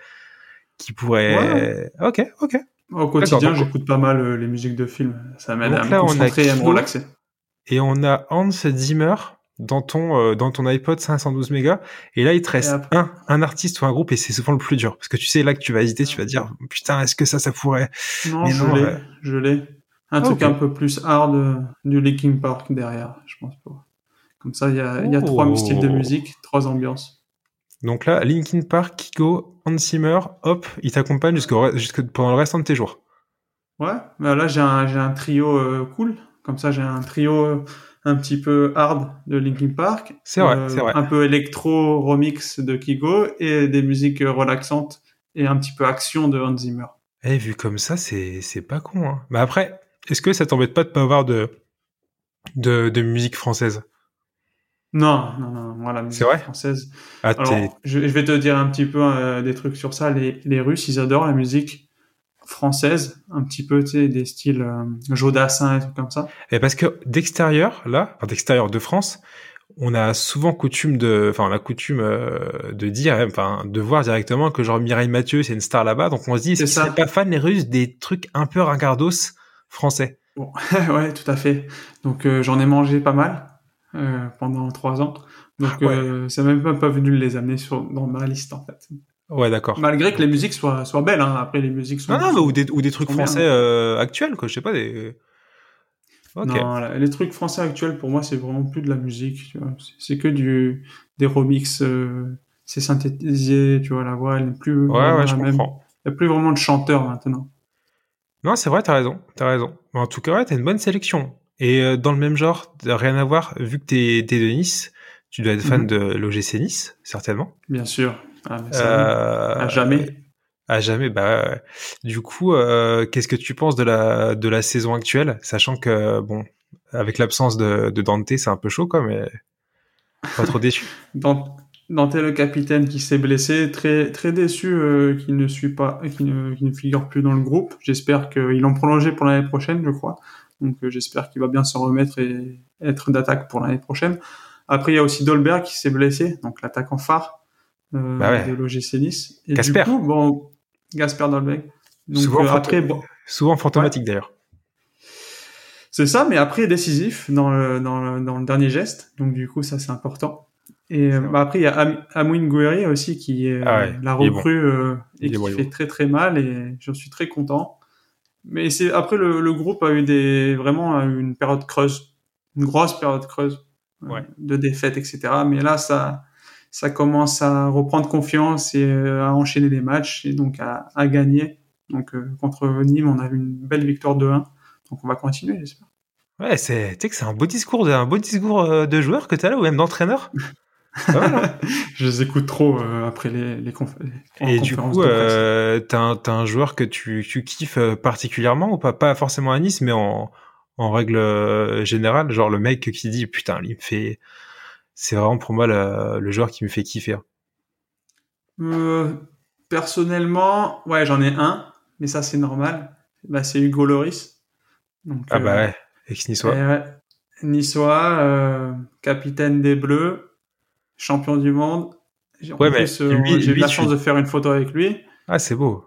qui pourraient, ok, ok. Au quotidien, j'écoute pas mal euh, les musiques de films. Ça m'aide à me là, concentrer et à me relaxer. Et on a Hans Zimmer dans ton, euh, dans ton iPod 512 mégas. Et là, il te reste après- un, un artiste ou un groupe et c'est souvent le plus dur. Parce que tu sais, là que tu vas hésiter, tu vas dire, putain, est-ce que ça, ça pourrait, Non, Mais je l'ai. ouais. Je l'ai. Un Ah, truc un peu plus hard euh, du Linkin Park derrière, je pense. Comme ça, il y a, il y a Oh. trois styles de musique, trois ambiances. Donc là, Linkin Park, Kiko, Hans Zimmer, hop, il t'accompagne jusqu'au, jusque pendant le restant de tes jours. Ouais, bah là, j'ai un, un trio euh, cool. Comme ça, j'ai un trio euh, un petit peu hard de Linkin Park. C'est vrai, euh, c'est vrai. Un peu électro remix de Kigo et des musiques relaxantes et un petit peu action de Hans Zimmer. Eh, vu comme ça, c'est, c'est pas con, hein. Mais après, est-ce que ça t'embête pas de pas avoir de, de, de musique française? Non, non, non, moi, la musique vrai? française. Ah, Alors, je, je vais te dire un petit peu euh, des trucs sur ça. Les, les Russes, ils adorent la musique française, un petit peu, tu sais, des styles euh, Jodassin et trucs comme ça. Et parce que d'extérieur, là, enfin d'extérieur de France, on a souvent coutume de, enfin on a coutume euh, de dire, hein, enfin de voir directement que genre Mireille Mathieu c'est une star là-bas, donc on se dit, C'est seraient pas fans les Russes des trucs un peu ringardos? Français ouais, tout à fait. Donc euh, j'en ai mangé pas mal euh, pendant trois ans. Donc Ouais. euh, c'est même pas, pas venu de les amener sur, dans ma liste en fait. Ouais, d'accord. Malgré que les musiques soient, soient belles, hein. après les musiques sont... Non, non, mais ou des, ou des trucs bien, français hein. euh, actuels, quoi, je sais pas, des... Ok. Non, là, les trucs français actuels pour moi c'est vraiment plus de la musique. C'est- que du des remixes, euh, c'est synthétisé, tu vois la voix elle n'est plus Ouais, ouais, je même. comprends. Il n'y a plus vraiment de chanteurs maintenant. Non, c'est vrai, t'as raison, t'as raison. Mais en tout cas, ouais, t'as une bonne sélection. Et euh, dans le même genre, rien à voir, vu que t'es t'es de Nice, tu dois être fan Mhm. de l'OGC Nice, certainement. Bien sûr. Ah, mais ça, Euh, à jamais. À jamais, bah. ouais. Du coup, euh, qu'est-ce que tu penses de la de la saison actuelle, sachant que bon, avec l'absence de, de Dante, c'est un peu chaud, quoi, mais pas trop déçu. Dant- Dante le capitaine qui s'est blessé, très très déçu euh, qu'il ne suit pas, qu'il ne, figure plus dans le groupe. J'espère qu'ils l'ont prolongé pour l'année prochaine, je crois. Donc euh, j'espère qu'il va bien se remettre et être d'attaque pour l'année prochaine. Après il y a aussi Dolberg qui s'est blessé, donc l'attaquant phare euh, Bah ouais. de l'OGC Nice. Et Casper. du coup, bon, Gasper Dolberg. Donc Souvent, euh, après, bon, Souvent fantomatique d'ailleurs. c'est ça, mais après décisif dans le, dans le, dans le dernier geste. Donc du coup, ça c'est important. Et euh, bah, après, il y a Am Amouine Gouiri aussi qui est Ah euh, ouais, la est bon. recrue euh, et est qui bon, est fait bon. très très mal et j'en suis très content. Mais c'est après le, le groupe a eu des vraiment une période creuse, une grosse période creuse euh, Ouais. de défaites, etc. Mais là, ça ça commence à reprendre confiance et euh, à enchaîner les matchs et donc à, à gagner. Donc euh, contre Nîmes, on a eu une belle victoire de 1. Donc on va continuer, j'espère. Ouais, c'est, tu sais que c'est un beau discours, de, un beau discours euh, de joueur que t'as là, ou même d'entraîneur. Hein Je les écoute trop euh, après les, les, conf- les Et du coup, euh, t'as un, joueur que tu, tu kiffes euh, particulièrement ou pas Pas forcément à Nice, mais en, en règle générale, genre le mec qui dit putain, il me fait, c'est vraiment pour moi le, le joueur qui me fait kiffer. Euh, personnellement, ouais, j'en ai un, mais ça c'est normal. Bah, c'est Hugo Loris. Donc, Ah bah ouais, ex-niçois. eh Niçois, capitaine des Bleus, champion du monde. J'ai- en Ouais, mais plus, euh, j'ai eu la tu- chance de faire une photo avec lui Ah c'est beau.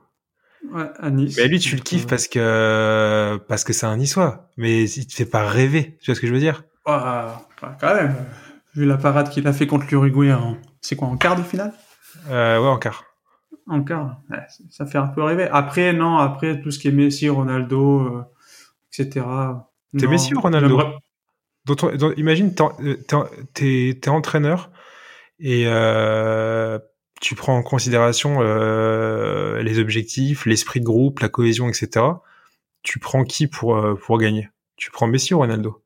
ouais, à Nice. Mais lui, tu le kiffes euh, parce que parce que c'est un niçois. Mais il te fait pas rêver. Tu vois ce que je veux dire? Ah, ah, quand même. vu la parade qu'il a fait contre l'Uruguay, en... c'est quoi en quart de finale? Euh, Ouais, en quart. En quart, ouais, ça fait un peu rêver. Après, non, après tout ce qui est Messi, Ronaldo, euh, etc. T'es Messi ou Ronaldo? Imagine, t'es- t'es t'es- t'es entraîneur et euh, tu prends en considération euh, les objectifs, l'esprit de groupe, la cohésion, etc. Tu prends qui pour, euh, pour gagner? Tu prends Messi ou Ronaldo?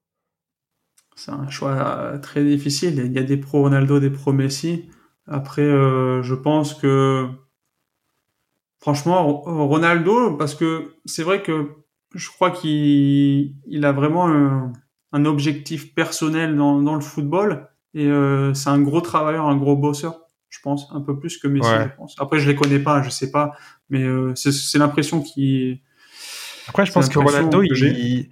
C'est un choix très difficile. Il y a des pro Ronaldo, des pro Messi. Après, euh, je pense que franchement, Ro- Ronaldo, parce que c'est vrai que je crois qu'il il a vraiment un, un objectif personnel dans, dans le football et euh, c'est un gros travailleur, un gros bosseur, je pense, un peu plus que Messi, Ouais. je pense. Après, je les connais pas, je sais pas, mais euh, c'est l'impression qui Après, je pense que Ronaldo, que il,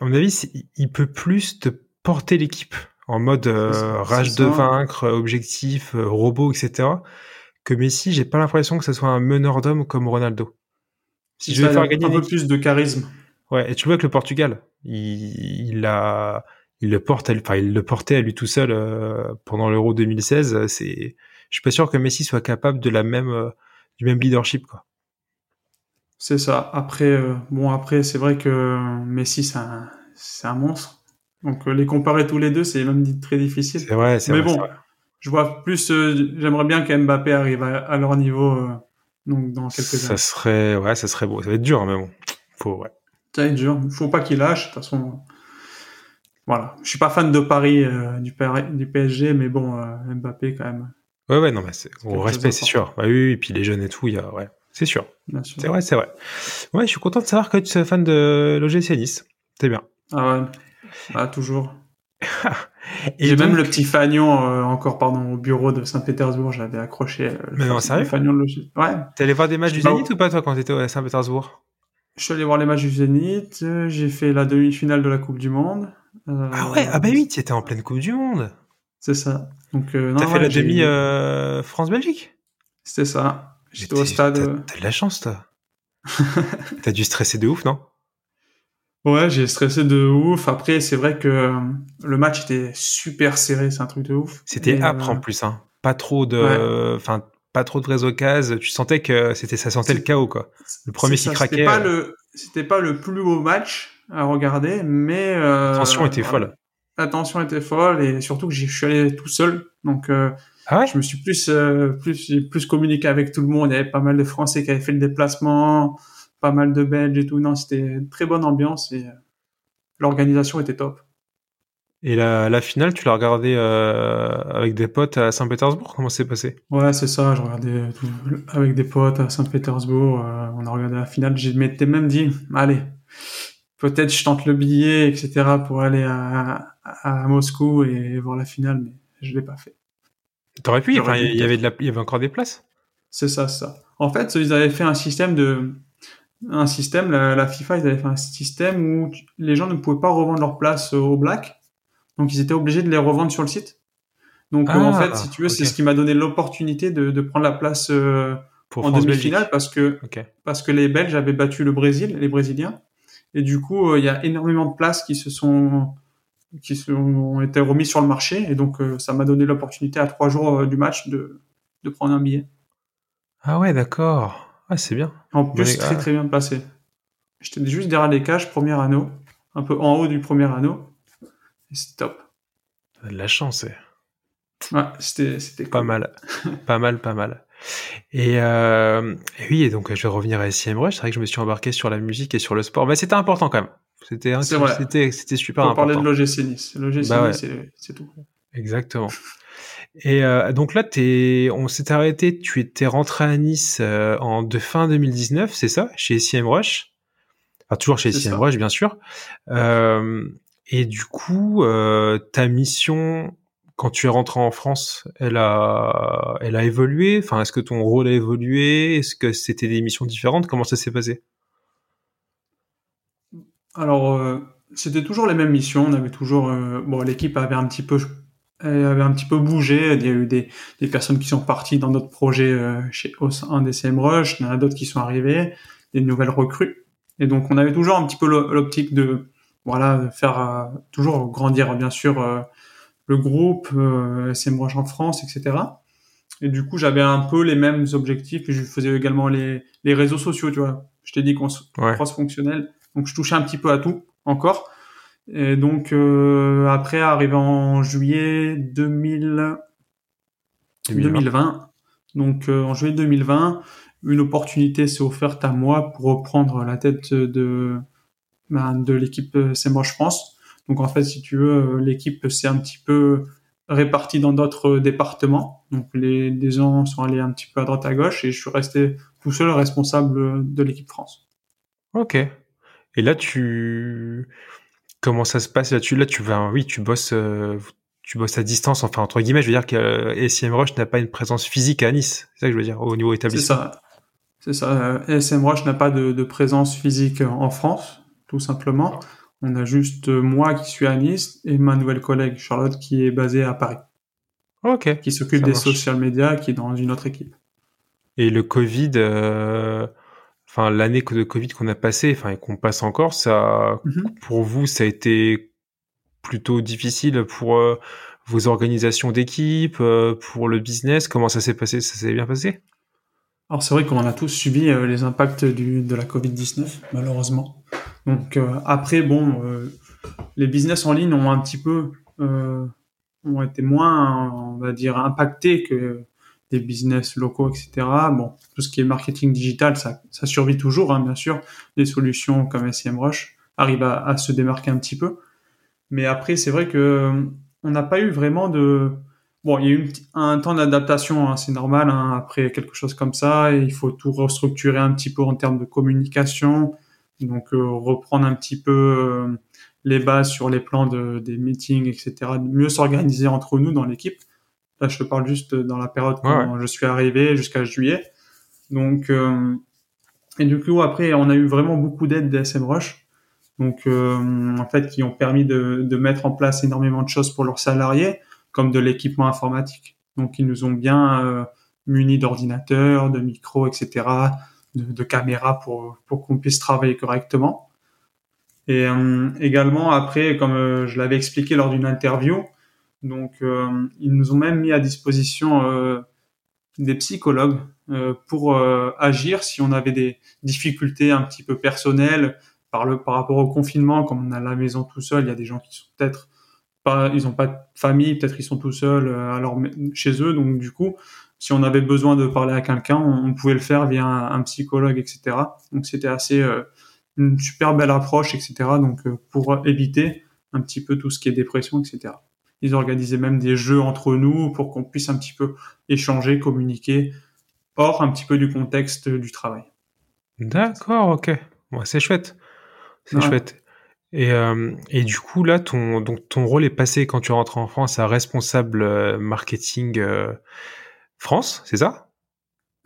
à mon avis, il peut plus te porter l'équipe en mode euh, rage de vaincre, objectif, robot, etc. Que Messi, j'ai pas l'impression que ce soit un meneur d'hommes comme Ronaldo. Si je il vais faire un gagner peu une équipe- plus de charisme. Ouais, et tu vois que le Portugal, il, il a, il le porte, à lui- enfin, il le portait à lui tout seul euh, pendant l'Euro 2016. euh, C'est, je suis pas sûr que Messi soit capable de la même, euh, du même leadership, quoi. C'est ça. Après, euh, bon, après, c'est vrai que Messi, c'est un, monstre. Donc, les comparer tous les deux, c'est même très difficile. C'est vrai, c'est Mais vrai, bon, vrai. je vois plus, j'aimerais bien qu'Mbappé arrive à, à leur niveau, donc dans quelques Ça années. serait, ouais, ça serait beau. Ça va être dur, hein, mais bon, faut, ouais. Ça va être dur. Faut pas qu'il lâche. De toute façon, voilà. Je suis pas fan de Paris, euh, du, PSG, mais bon, euh, Mbappé quand même, Ouais, ouais, non, mais c'est, chose respect, c'est sûr. Bah oui, oui, et puis les jeunes et tout, il y a, ouais, c'est sûr. C'est vrai, c'est vrai. Ouais, je suis content de savoir que tu es fan de l'OGC Nice. C'est bien. Ah ouais. Ah, toujours. Et J'ai même le petit fanion euh, encore pardon au bureau de Saint-Pétersbourg, j'avais accroché. euh, le Mais non, sérieux fanion de l'OGC. Ouais. T'es allé voir des matchs du Zénith ou pas, toi, quand t'étais à Saint-Pétersbourg? Je suis allé voir les matchs du Zénith, j'ai fait la demi-finale de la Coupe du Monde. Euh, Ah ouais, ah bah oui, tu étais en pleine Coupe du Monde. C'est ça. Donc euh, T'as fait ouais, la demi euh, France-Belgique? C'était ça. J'étais au stade. T'as euh, t'as de la chance, toi. T'as dû stresser de ouf, non? Ouais, j'ai stressé de ouf. Après, c'est vrai que euh, le match était super serré, c'est un truc de ouf. C'était âpre euh, en plus, hein. Pas trop de, Ouais. enfin, pas trop de vraies occasions. Tu sentais que c'était, ça sentait le chaos, quoi. Le premier ça, craquait. C'était pas euh, le, c'était pas le plus beau match à regarder, mais euh, La tension était voilà. folle. La tension était folle et surtout que je suis allé tout seul, donc euh, Ah ouais? je me suis plus, euh, plus, j'ai plus communiqué avec tout le monde. Il y avait pas mal de Français qui avaient fait le déplacement, pas mal de Belges et tout. Non, c'était une très bonne ambiance et euh, l'organisation était top. Et la, la finale, tu l'as regardée euh, avec des potes à Saint-Pétersbourg? Comment c'est passé? Ouais, c'est ça. Je regardais tout avec des potes à Saint-Pétersbourg. euh, on a regardé la finale. Je m'étais même dit, allez, peut-être je tente le billet, etc., pour aller à, à, à Moscou et voir la finale, mais je l'ai pas fait. T'aurais pu, enfin, il y avait de la, il y avait encore des places. C'est ça, c'est ça. En fait, ils avaient fait un système de, un système, la, la FIFA, ils avaient fait un système où les gens ne pouvaient pas revendre leurs places au black. Donc, ils étaient obligés de les revendre sur le site. Donc, Ah, en fait, si tu veux, c'est ce qui m'a donné l'opportunité de, de prendre la place euh, Pour en demi-finale parce que, parce que les Belges avaient battu le Brésil, les Brésiliens. Et du coup, euh, il y a énormément de places qui se sont, qui ont été remises sur le marché. Et donc, euh, ça m'a donné l'opportunité à trois jours euh, du match de, de prendre un billet. Ah ouais, d'accord. Ah, c'est bien. En plus, très gars. très bien placé. J'étais juste derrière les cages, premier anneau, un peu en haut du premier anneau. Et c'était top. De la chance, eh. Ouais, c'était c'était Pas mal. pas mal, pas mal. Et, euh, et oui, et donc je vais revenir à SIM Rush. C'est vrai que je me suis embarqué sur la musique et sur le sport. Mais c'était important quand même. C'était c'était c'était super Pour parler important. de l'OGC Nice. L'OGC Bah. Nice, c'est- c'est tout. Exactement. Et euh, donc là, t'es, on s'est arrêté. Tu étais rentré à Nice euh, en de fin 2019, c'est ça, chez SIM Rush? Enfin, toujours chez SIM. Rush, bien sûr. Euh, et du coup, euh, ta mission quand tu es rentré en France, elle a, elle a évolué? Enfin, est-ce que ton rôle a évolué? Est-ce que c'était des missions différentes? Comment ça s'est passé? Alors, euh, c'était toujours les mêmes missions. On avait toujours, euh, bon, l'équipe avait un petit peu, avait un petit peu bougé. Il y a eu des, des personnes qui sont parties dans notre projet euh, chez au sein des CM Rush. Il y en a d'autres qui sont arrivées, des nouvelles recrues. Et donc, on avait toujours un petit peu l'o- l'optique de, voilà, faire toujours grandir, bien sûr, le groupe euh, SMrush en France, etc. Et du coup, j'avais un peu les mêmes objectifs. je faisais également les, les réseaux sociaux, tu vois. Je t'ai dit qu'on ouais. cross-fonctionnel. Donc, je touchais un petit peu à tout encore. Et donc, euh, après, arrivé en juillet 2000... 2020. Donc, euh, en juillet 2020, une opportunité s'est offerte à moi pour reprendre la tête de, ben, de l'équipe SEMrush France. Donc, en fait, si tu veux, l'équipe s'est un petit peu répartis dans d'autres départements. Donc les, les gens sont allés un petit peu à droite à gauche et je suis resté tout seul responsable de l'équipe France. Ok. Et là, tu comment ça se passe? Là-dessus Là, tu vas, oui, tu bosses, euh, tu bosses à distance. Enfin, entre guillemets, je veux dire que euh, SMrush n'a pas une présence physique à Nice. C'est ça que je veux dire au niveau établissement. C'est ça. C'est ça. Euh, SMrush n'a pas de, de, présence physique en France, tout simplement. On a juste euh, moi qui suis à Nice et ma nouvelle collègue Charlotte qui est basée à Paris. Ok. Qui s'occupe des social media, qui est dans une autre équipe. Et le Covid, euh, enfin l'année de Covid qu'on a passé, enfin et qu'on passe encore, ça, mhm. pour vous, ça a été plutôt difficile pour euh, vos organisations d'équipe, pour le business? Comment ça s'est passé? Ça s'est bien passé? Alors c'est vrai qu'on a tous subi les impacts du, de la Covid 19, malheureusement. Donc euh, après, bon, euh, les business en ligne ont un petit peu euh, ont été moins, on va dire, impactés que des business locaux, etc. Bon, tout ce qui est marketing digital, ça, ça survit toujours, hein, bien sûr. Des solutions comme SEMrush arrivent à, à, se démarquer un petit peu. Mais après, c'est vrai que on n'a pas eu vraiment de... Bon, il y a eu un temps d'adaptation, hein, c'est normal, hein, après quelque chose comme ça, il faut tout restructurer un petit peu en termes de communication, donc euh, reprendre un petit peu euh, les bases sur les plans de, des meetings, etc. Mieux s'organiser entre nous dans l'équipe. Là, je te parle juste dans la période quand je suis arrivé jusqu'à juillet. Donc, euh, et du coup, après, on a eu vraiment beaucoup d'aide des SMrush. Donc, en fait, qui ont permis de, de, mettre en place énormément de choses pour leurs salariés, comme de l'équipement informatique. Donc, ils nous ont bien munis d'ordinateurs, de micros, etc., de, de caméras pour, pour qu'on puisse travailler correctement. Et euh, également, après, comme euh, je l'avais expliqué lors d'une interview, donc euh, ils nous ont même mis à disposition des psychologues pour agir si on avait des difficultés un petit peu personnelles par le par rapport au confinement, comme on a la maison tout seul, il y a des gens qui sont peut-être pas, ils ont pas de famille, peut-être ils sont tout seuls alors chez eux, donc du coup, si on avait besoin de parler à quelqu'un, on, pouvait le faire via un, psychologue, etc. Donc c'était assez euh, une super belle approche, etc. Donc euh, pour éviter un petit peu tout ce qui est dépression, etc. Ils organisaient même des jeux entre nous pour qu'on puisse un petit peu échanger, communiquer, hors un petit peu du contexte du travail. D'accord, ok. Ouais, c'est chouette. C'est chouette. Et, euh, et du coup, là, ton, donc, ton rôle est passé quand tu rentres en France à responsable marketing France, c'est ça?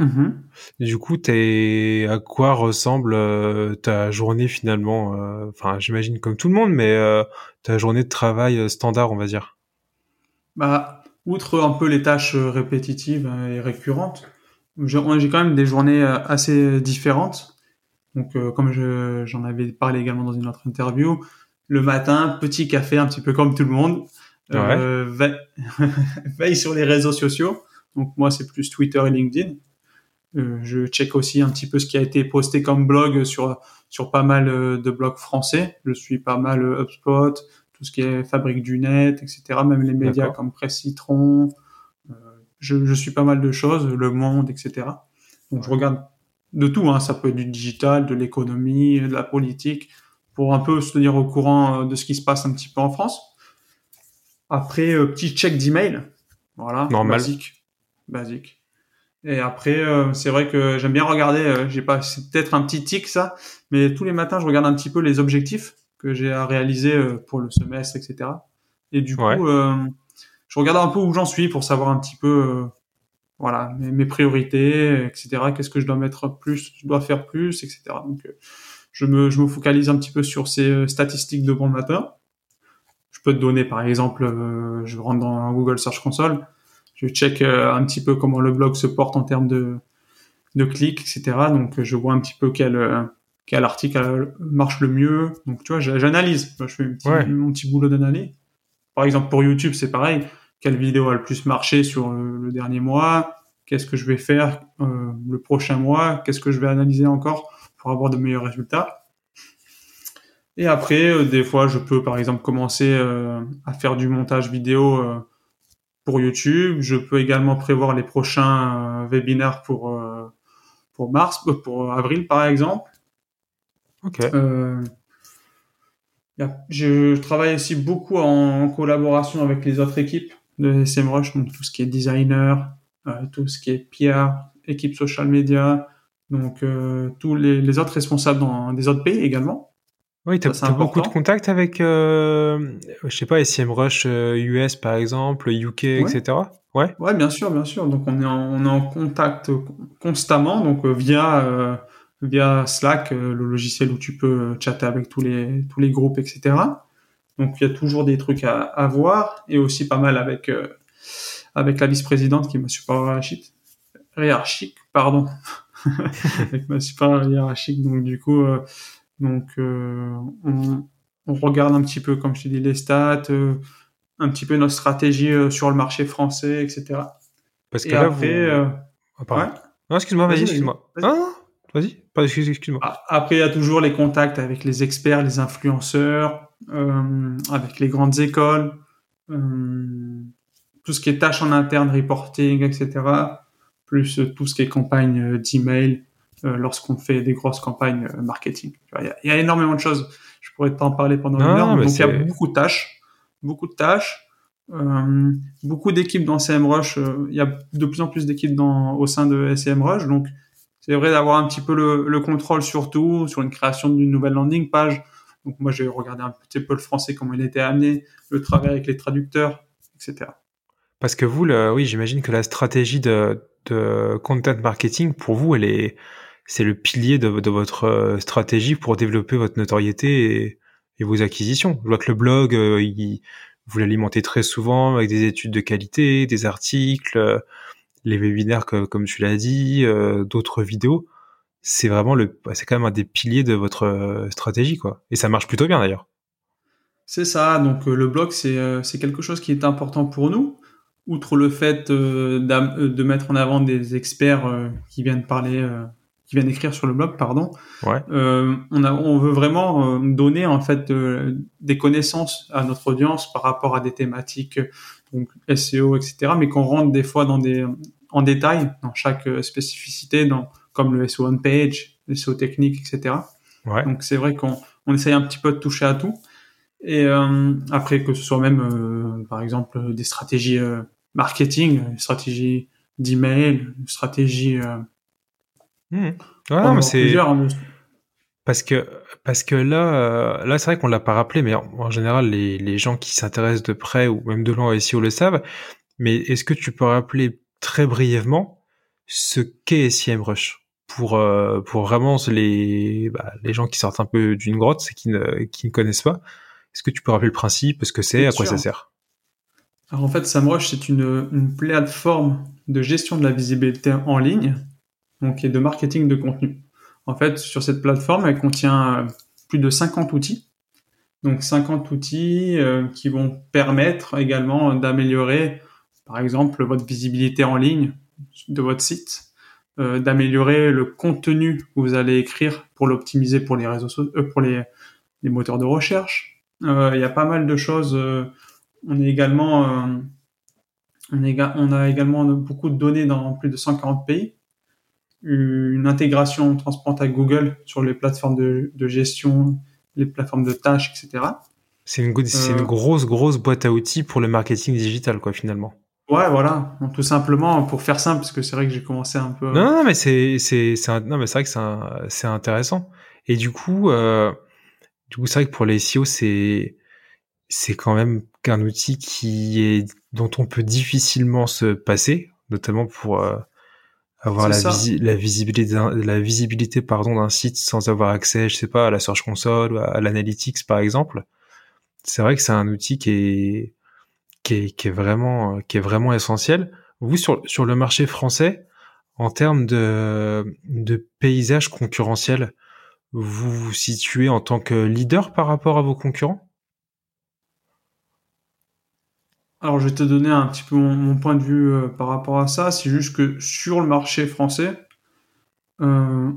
Mm-hmm. Du coup, es à quoi ressemble euh, ta journée finalement euh, Enfin, j'imagine comme tout le monde, mais euh, ta journée de travail standard, on va dire? Bah, outre un peu les tâches répétitives et récurrentes, j'ai quand même des journées assez différentes. Donc, comme j'en avais parlé également dans une autre interview, le matin, petit café, un petit peu comme tout le monde. veille sur les réseaux sociaux donc moi, c'est plus Twitter et LinkedIn. Euh, je check aussi un petit peu ce qui a été posté comme blog sur sur pas mal euh, de blogs français. Je suis pas mal euh, HubSpot, tout ce qui est Fabrique du Net, etc. Même les médias comme Presse Citron. Euh, je, je, suis pas mal de choses, Le Monde, etc. Donc je regarde de tout. Hein. Ça peut être du digital, de l'économie, de la politique, pour un peu se tenir au courant de ce qui se passe un petit peu en France. Après, petit check d'email. Voilà, Normal. basique basique. Et après, euh, c'est vrai que j'aime bien regarder. Euh, j'ai pas, c'est peut-être un petit tic ça, mais tous les matins, je regarde un petit peu les objectifs que j'ai à réaliser euh, pour le semestre, etc. Et du coup, je regarde un peu où j'en suis pour savoir un petit peu, voilà, mes, mes, priorités, etc. Qu'est-ce que je dois mettre plus, je dois faire plus, etc. Donc, je me, je me focalise un petit peu sur ces statistiques de bon matin. Je peux te donner, par exemple, je rentre dans Google Search Console je check euh, un petit peu comment le blog se porte en termes de, de clics, etc. Donc je vois un petit peu quel euh, quel article marche le mieux. Donc tu vois, j'analyse. Je fais mon petit boulot d'analyse. par exemple, pour YouTube, c'est pareil. Quelle vidéo a le plus marché sur le, dernier mois? Qu'est-ce que je vais faire euh, le prochain mois? Qu'est-ce que je vais analyser encore pour avoir de meilleurs résultats? Et après, euh, des fois, je peux, par exemple, commencer euh, à faire du montage vidéo euh, pour YouTube. Je peux également prévoir les prochains webinaires pour pour mars, pour avril, par exemple. Ok. Je travaille aussi beaucoup en collaboration avec les autres équipes de SMrush, donc tout ce qui est designer, euh, tout ce qui est PR, équipe social media, donc euh, tous les, les, autres responsables dans des autres pays également. Oui, tu as, beaucoup de contacts avec, euh, je sais pas, SMrush US par exemple, UK, ouais. etc. Ouais. Ouais, bien sûr, bien sûr. Donc on est en, on est en contact constamment, donc via via Slack, le logiciel où tu peux chatter avec tous les tous les groupes, etc. Donc il y a toujours des trucs à, à voir et aussi pas mal avec euh, avec la vice-présidente qui est ma super hiérarchique, hiérarchique pardon, avec ma super hiérarchique. Donc du coup, euh, donc euh, on, on, regarde un petit peu, comme je te dis, les stats, euh, un petit peu notre stratégie euh, sur le marché français, etc. Parce que et là, après, vous... oh, ouais. Non, excuse-moi, vas-y, excuse-moi. Vas ah, vas-y, excuse-moi. Après, il y a toujours les contacts avec les experts, les influenceurs, euh, avec les grandes écoles, euh, tout ce qui est tâches en interne, reporting, etc. Plus tout ce qui est campagne d'email lorsqu'on fait des grosses campagnes marketing. Il y, a, il y, a, énormément de choses. Je pourrais t'en parler pendant non, une heure. Donc il y a beaucoup de tâches, beaucoup de tâches. Euh, beaucoup d'équipes dans CMrush. Euh, il y a de plus en plus d'équipes dans au sein de SMrush. Donc c'est vrai d'avoir un petit peu le, le contrôle sur tout, sur une création d'une nouvelle landing page, donc moi, j'ai regardé un petit peu le français, comment il était amené, le travail avec les traducteurs, etc. Parce que vous, le, oui, j'imagine que la stratégie de, de, content marketing, pour vous, elle est, c'est le pilier de, votre euh, stratégie pour développer votre notoriété et, vos acquisitions. Je vois que le blog, euh, vous l'alimentez très souvent avec des études de qualité, des articles, euh, les webinaires comme tu l'as dit, d'autres vidéos c'est vraiment le, c'est quand même un des piliers de votre stratégie, quoi. Et ça marche plutôt bien d'ailleurs. C'est ça. Donc le blog, c'est quelque chose qui est important pour nous. Outre le fait de mettre en avant des experts qui viennent parler, qui viennent écrire sur le blog, pardon. Ouais. on a, on veut vraiment donner en fait des connaissances à notre audience par rapport à des thématiques, donc SEO, etc. Mais qu'on rentre des fois dans des en détail dans chaque spécificité, dans comme le SEO on page, le SEO technique, etc. Ouais. Donc c'est vrai qu'on on essaye un petit peu de toucher à tout. Et euh, après que ce soit même, euh, par exemple, des stratégies euh, marketing, stratégie d'email, stratégie. Mmh. Ouais, mais c'est hein, parce que parce que là, euh, là c'est vrai qu'on l'a pas rappelé, mais en, en, général, les, les gens qui s'intéressent de près ou même de loin au SEO le savent. Mais est-ce que tu peux rappeler très brièvement ce qu'est SEMrush pour euh, pour vraiment les bah, les gens qui sortent un peu d'une grotte, c'est qui ne qui ne connaissent pas. Est-ce que tu peux rappeler le principe, ce que c'est, à quoi ça sert? Alors en fait, SEMrush c'est une une plateforme de gestion de la visibilité en ligne, donc de marketing de contenu. En fait, sur cette plateforme, elle contient plus de 50 outils. Donc 50 outils euh, qui vont permettre également d'améliorer, par exemple, votre visibilité en ligne de votre site, euh, d'améliorer le contenu que vous allez écrire pour l'optimiser pour les réseaux euh, pour les, moteurs de recherche. Euh, il y a pas mal de choses. Euh, on est également, euh, on a également beaucoup de données dans plus de 140 pays. Une intégration transparente avec Google sur les plateformes de, de gestion, les plateformes de tâches, etc. C'est une, c'est une grosse, grosse boîte à outils pour le marketing digital, quoi, finalement. Ouais, voilà, tout simplement pour faire simple, parce que c'est vrai que j'ai commencé un peu. Non, non, mais c'est vrai que c'est intéressant. Et du coup, euh, du coup, c'est vrai que pour les SEO, c'est c'est quand même qu'un outil qui est dont on peut difficilement se passer, notamment pour euh, avoir la, visi la visibilité la visibilité pardon d'un site sans avoir accès, je sais pas, à la Search Console à l'analytics par exemple. C'est vrai que c'est un outil qui est qui est, qui est vraiment qui est vraiment essentiel. Vous sur sur le marché français, en termes de de paysage concurrentiel, vous vous situez en tant que leader par rapport à vos concurrents? Alors, je vais te donner un petit peu mon, point de vue euh, par rapport à ça. C'est juste que sur le marché français, euh,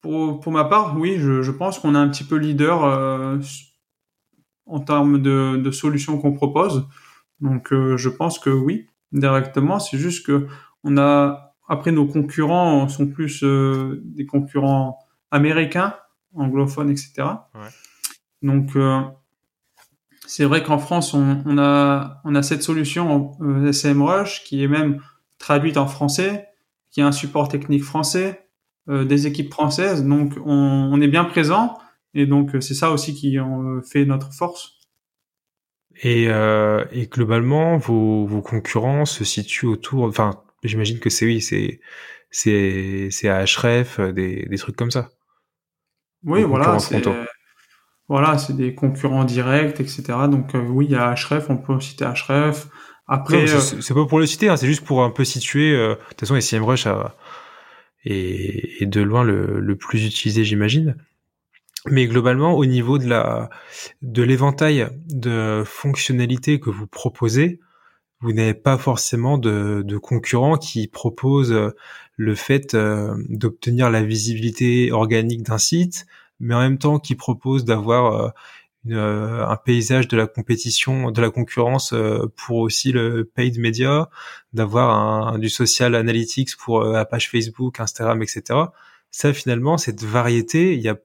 pour, pour, ma part, oui, je, je pense qu'on est un petit peu leader euh, en termes de, de solutions qu'on propose. Donc, euh, je pense que oui, directement. C'est juste que on a après nos concurrents sont plus euh, des concurrents américains, anglophones, etc. Ouais. Donc, c'est vrai qu'en France, on, on, a on a cette solution SMrush qui est même traduite en français, qui a un support technique français euh, des équipes françaises. Donc on, on, est bien présent et donc c'est ça aussi qui en fait notre force. Et, euh, et globalement, vos, vos concurrents se situent autour. Enfin, j'imagine que c'est oui, c'est c'est c'est Href, des, des trucs comme ça. Oui, voilà. Voilà, c'est des concurrents directs, etc. Donc euh, oui, il y a Href, on peut citer Href. Après, c'est pas pour le citer, hein, c'est juste pour un peu situer. Euh, de toute façon, SEMrush a, et, de loin le, le plus utilisé, j'imagine. Mais globalement, au niveau de la de l'éventail de fonctionnalités que vous proposez, vous n'avez pas forcément de, de, concurrents qui proposent le fait euh, d'obtenir la visibilité organique d'un site, mais en même temps qui proposent d'avoir euh, euh, un paysage de la compétition, de la concurrence euh, pour aussi le paid media, d'avoir du social analytics pour la page Facebook, Instagram, etc. Ça, finalement, cette variété, il n'y a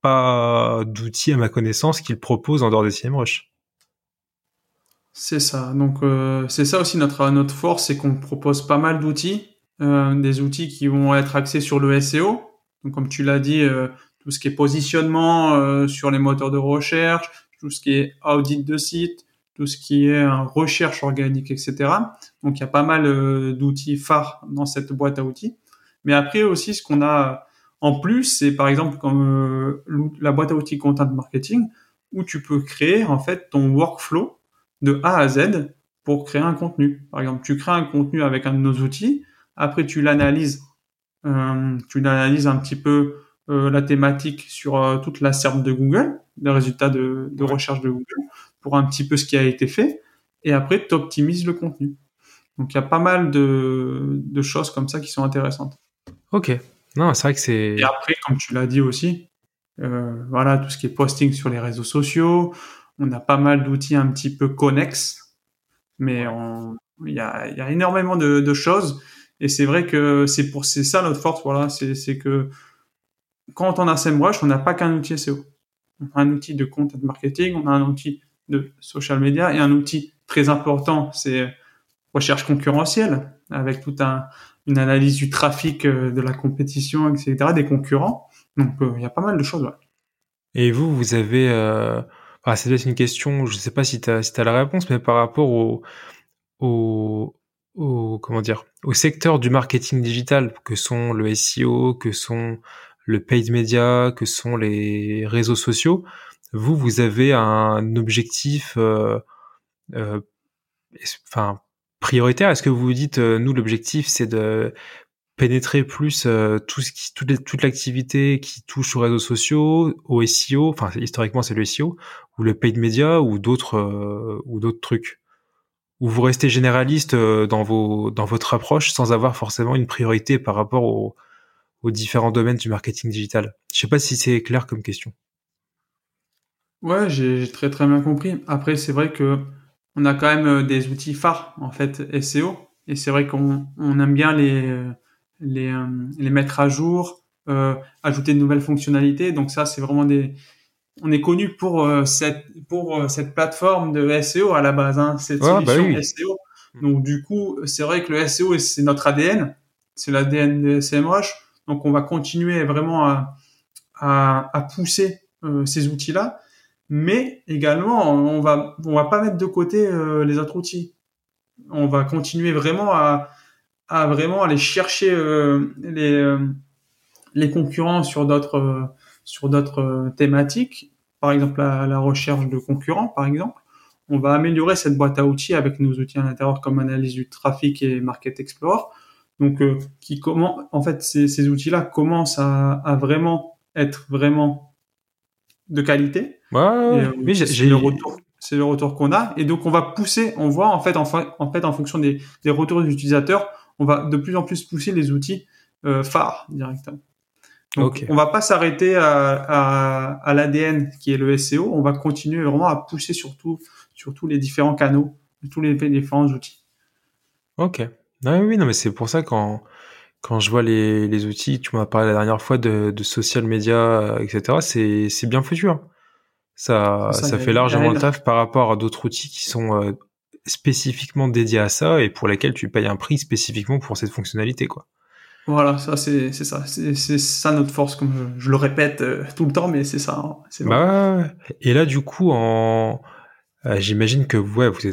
pas d'outils à ma connaissance qu'ils proposent en dehors des CMrush. C'est ça. Donc c'est ça aussi notre notre force, c'est qu'on propose pas mal d'outils, des outils qui vont être axés sur le SEO. Donc comme tu l'as dit, tout ce qui est positionnement euh, sur les moteurs de recherche, tout ce qui est audit de site, tout ce qui est recherche organique, etc. Donc il y a pas mal euh, d'outils phares dans cette boîte à outils. Mais après aussi, ce qu'on a en plus, c'est par exemple comme euh, la boîte à outils content marketing, où tu peux créer en fait ton workflow de A à Z pour créer un contenu. Par exemple, tu crées un contenu avec un de nos outils, après tu l'analyses, euh, tu l'analyses un petit peu euh, la thématique sur euh, toute la SERP de Google, les résultats de, de recherche de Google, pour un petit peu ce qui a été fait, et après tu optimises le contenu. Donc il y a pas mal de, de choses comme ça qui sont intéressantes. Ok, non, c'est vrai que c'est. Et après, comme tu l'as dit aussi, euh, voilà tout ce qui est posting sur les réseaux sociaux, on a pas mal d'outils un petit peu connexes, mais il y a, y a énormément de, de choses. Et c'est vrai que c'est pour c'est ça notre force, voilà, c'est que quand on a SEMrush, on n'a pas qu'un outil SEO. On a un outil de content marketing, on a un outil de social media et un outil très important, c'est recherche concurrentielle avec toute un, une analyse du trafic, euh, de la compétition, etc., des concurrents. Donc, euh, il y a pas mal de choses. Ouais. Et vous, vous avez... Euh... Ah, c'est une question, je ne sais pas si tu as, la réponse, mais par rapport au, au, comment dire, au secteur du marketing digital, que sont le SEO, que sont le paid media, que sont les réseaux sociaux, vous, vous avez un objectif, euh, euh, enfin prioritaire. Est-ce que vous vous dites, euh, nous, l'objectif, c'est de pénétrer plus euh, tout ce qui, toute, toute l'activité qui touche aux réseaux sociaux, au SEO, enfin historiquement c'est le SEO, ou le paid media, ou d'autres euh, ou d'autres trucs? Ou vous restez généraliste dans vos dans votre approche sans avoir forcément une priorité par rapport au aux différents domaines du marketing digital Je sais pas si c'est clair comme question. Ouais, j'ai très très bien compris. Après, c'est vrai que on a quand même euh, des outils phares en fait SEO, et c'est vrai qu'on on aime bien les euh, les, euh, les mettre à jour, euh, ajouter de nouvelles fonctionnalités. Donc ça, c'est vraiment des on est connu pour cette pour cette plateforme de SEO à la base, hein, cette bah solution SEO. Donc du coup, c'est vrai que le SEO c'est notre ADN, c'est l'ADN de SMrush. Donc on va continuer vraiment à, à, pousser euh, ces outils-là, mais également on va on va pas mettre de côté euh, les autres outils. On va continuer vraiment à, à vraiment aller chercher euh, les les concurrents sur d'autres sur d'autres thématiques, par exemple la, recherche de concurrents, par exemple. On va améliorer cette boîte à outils avec nos outils à l'intérieur comme analyse du trafic et Market Explorer donc, euh, qui comment, en fait, ces, ces outils-là commencent à, à, vraiment être vraiment de qualité. Ouais, euh, j'ai le retour. c'est le retour qu'on a. Et donc, on va pousser, on voit en fait, en, en fait, en fonction des, des retours des utilisateurs, on va de plus en plus pousser les outils euh, phares directement. Donc, on va pas s'arrêter à, à, à l'ADN qui est le SEO. On va continuer vraiment à pousser sur, tout, sur tous les différents canaux, tous les différents outils. Ok. Ah oui, non, mais c'est pour ça quand quand je vois les, les outils, tu m'as parlé la dernière fois de, de social media, etc. C'est c'est bien foutu. Hein. Ça ça, ça fait largement le taf par rapport à d'autres outils qui sont euh, spécifiquement dédiés à ça et pour lesquels tu payes un prix spécifiquement pour cette fonctionnalité, quoi. Voilà, ça c'est c'est ça, c'est ça notre force, comme je, le répète euh, tout le temps, mais c'est ça. Hein, bah, et là du coup en euh, J'imagine que ouais, vous,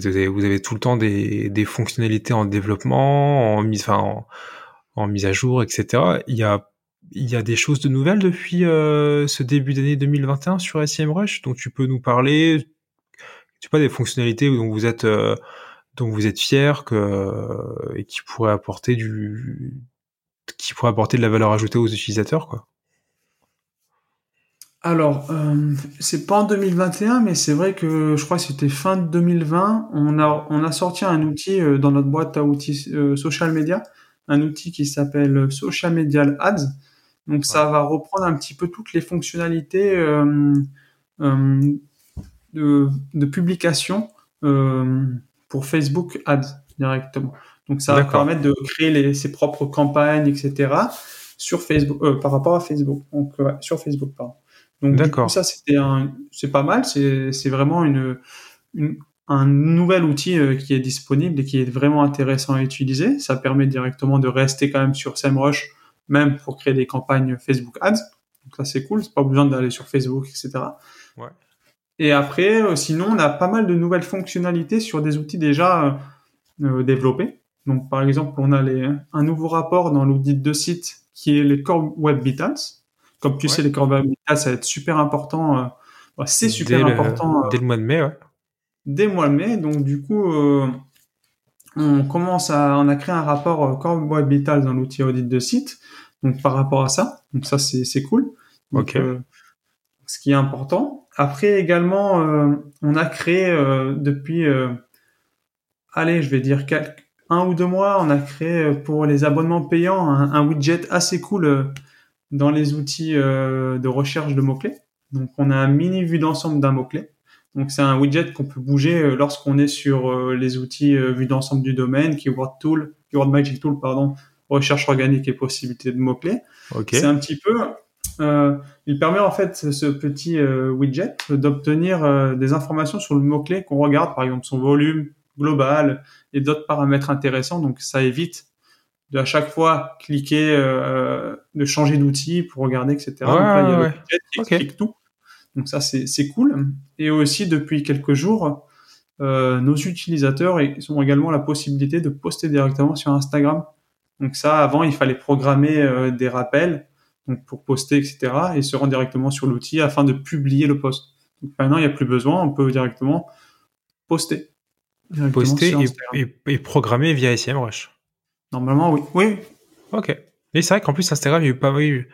avez, tout le temps des, des fonctionnalités en développement, en mise, en, mise à jour, etc. Il y a il y a des choses de nouvelles depuis euh, ce début d'année 2021 sur SEMrush, dont tu peux nous parler? Tu pas des fonctionnalités dont vous êtes euh, dont vous êtes fier que et qui pourraient apporter du qui pourraient apporter de la valeur ajoutée aux utilisateurs quoi. Alors, euh, c'est pas en 2021, mais c'est vrai que je crois que c'était fin 2020. On a, on a sorti un outil euh, dans notre boîte à outils euh, social media, un outil qui s'appelle Social Media Ads. Donc, ça va reprendre un petit peu toutes les fonctionnalités euh, de, de, publication pour Facebook Ads directement. Donc, ça va permettre de créer les, ses propres campagnes, etc. sur Facebook, par rapport à Facebook. Donc, sur Facebook, pardon. Donc du coup, ça c'était c'est pas mal. C'est c'est vraiment une, une, un nouvel outil euh, qui est disponible et qui est vraiment intéressant à utiliser. Ça permet directement de rester quand même sur SEMrush, même pour créer des campagnes Facebook Ads. Donc ça c'est cool. C'est pas besoin d'aller sur Facebook, etc. Ouais. Et après, euh, sinon, on a pas mal de nouvelles fonctionnalités sur des outils déjà euh, développés. Donc, par exemple, on a les, un nouveau rapport dans l'audit de site qui est les Core Web Vitals. Comme tu sais, les corps ça va être super important. Euh, c'est super important. Euh, dès le mois de mai, ouais. Dès le mois de mai. Donc, du coup, euh, on commence à, on a créé un rapport Core Web Vitals dans l'outil audit de site. Donc, par rapport à ça. Donc, ça, c'est cool. ok. ce qui est important. Après, également, on a créé depuis, allez, je vais dire quelques, un ou deux mois, on a créé pour les abonnements payants un, un widget assez cool dans les outils euh, de recherche de mots-clés. Donc, on a un mini vue d'ensemble d'un mot-clé. Donc, c'est un widget qu'on peut bouger euh, lorsqu'on est sur euh, les outils vue d'ensemble du domaine, Keyword Tool, Keyword Magic Tool, pardon, recherche organique et possibilité de mots-clés. C'est un petit peu, euh, il permet en fait ce petit widget d'obtenir des informations sur le mot-clé qu'on regarde, par exemple son volume global et d'autres paramètres intéressants. Donc, ça évite de à chaque fois cliquer, euh, de changer d'outil pour regarder, etc. Ouais, Donc là, il y a ouais. qui tout. Donc ça, c'est cool. Et aussi, depuis quelques jours, euh, nos utilisateurs ont également la possibilité de poster directement sur Instagram. Donc ça, avant, il fallait programmer euh, des rappels donc pour poster, etc. et se rendre directement sur l'outil afin de publier le post. Donc maintenant, il n'y a plus besoin, on peut directement poster. poster et, et, et, programmer via SEMrush. Normalement, oui. Oui. Ok. Et c'est vrai qu'en plus, Instagram, il y a eu pas mal.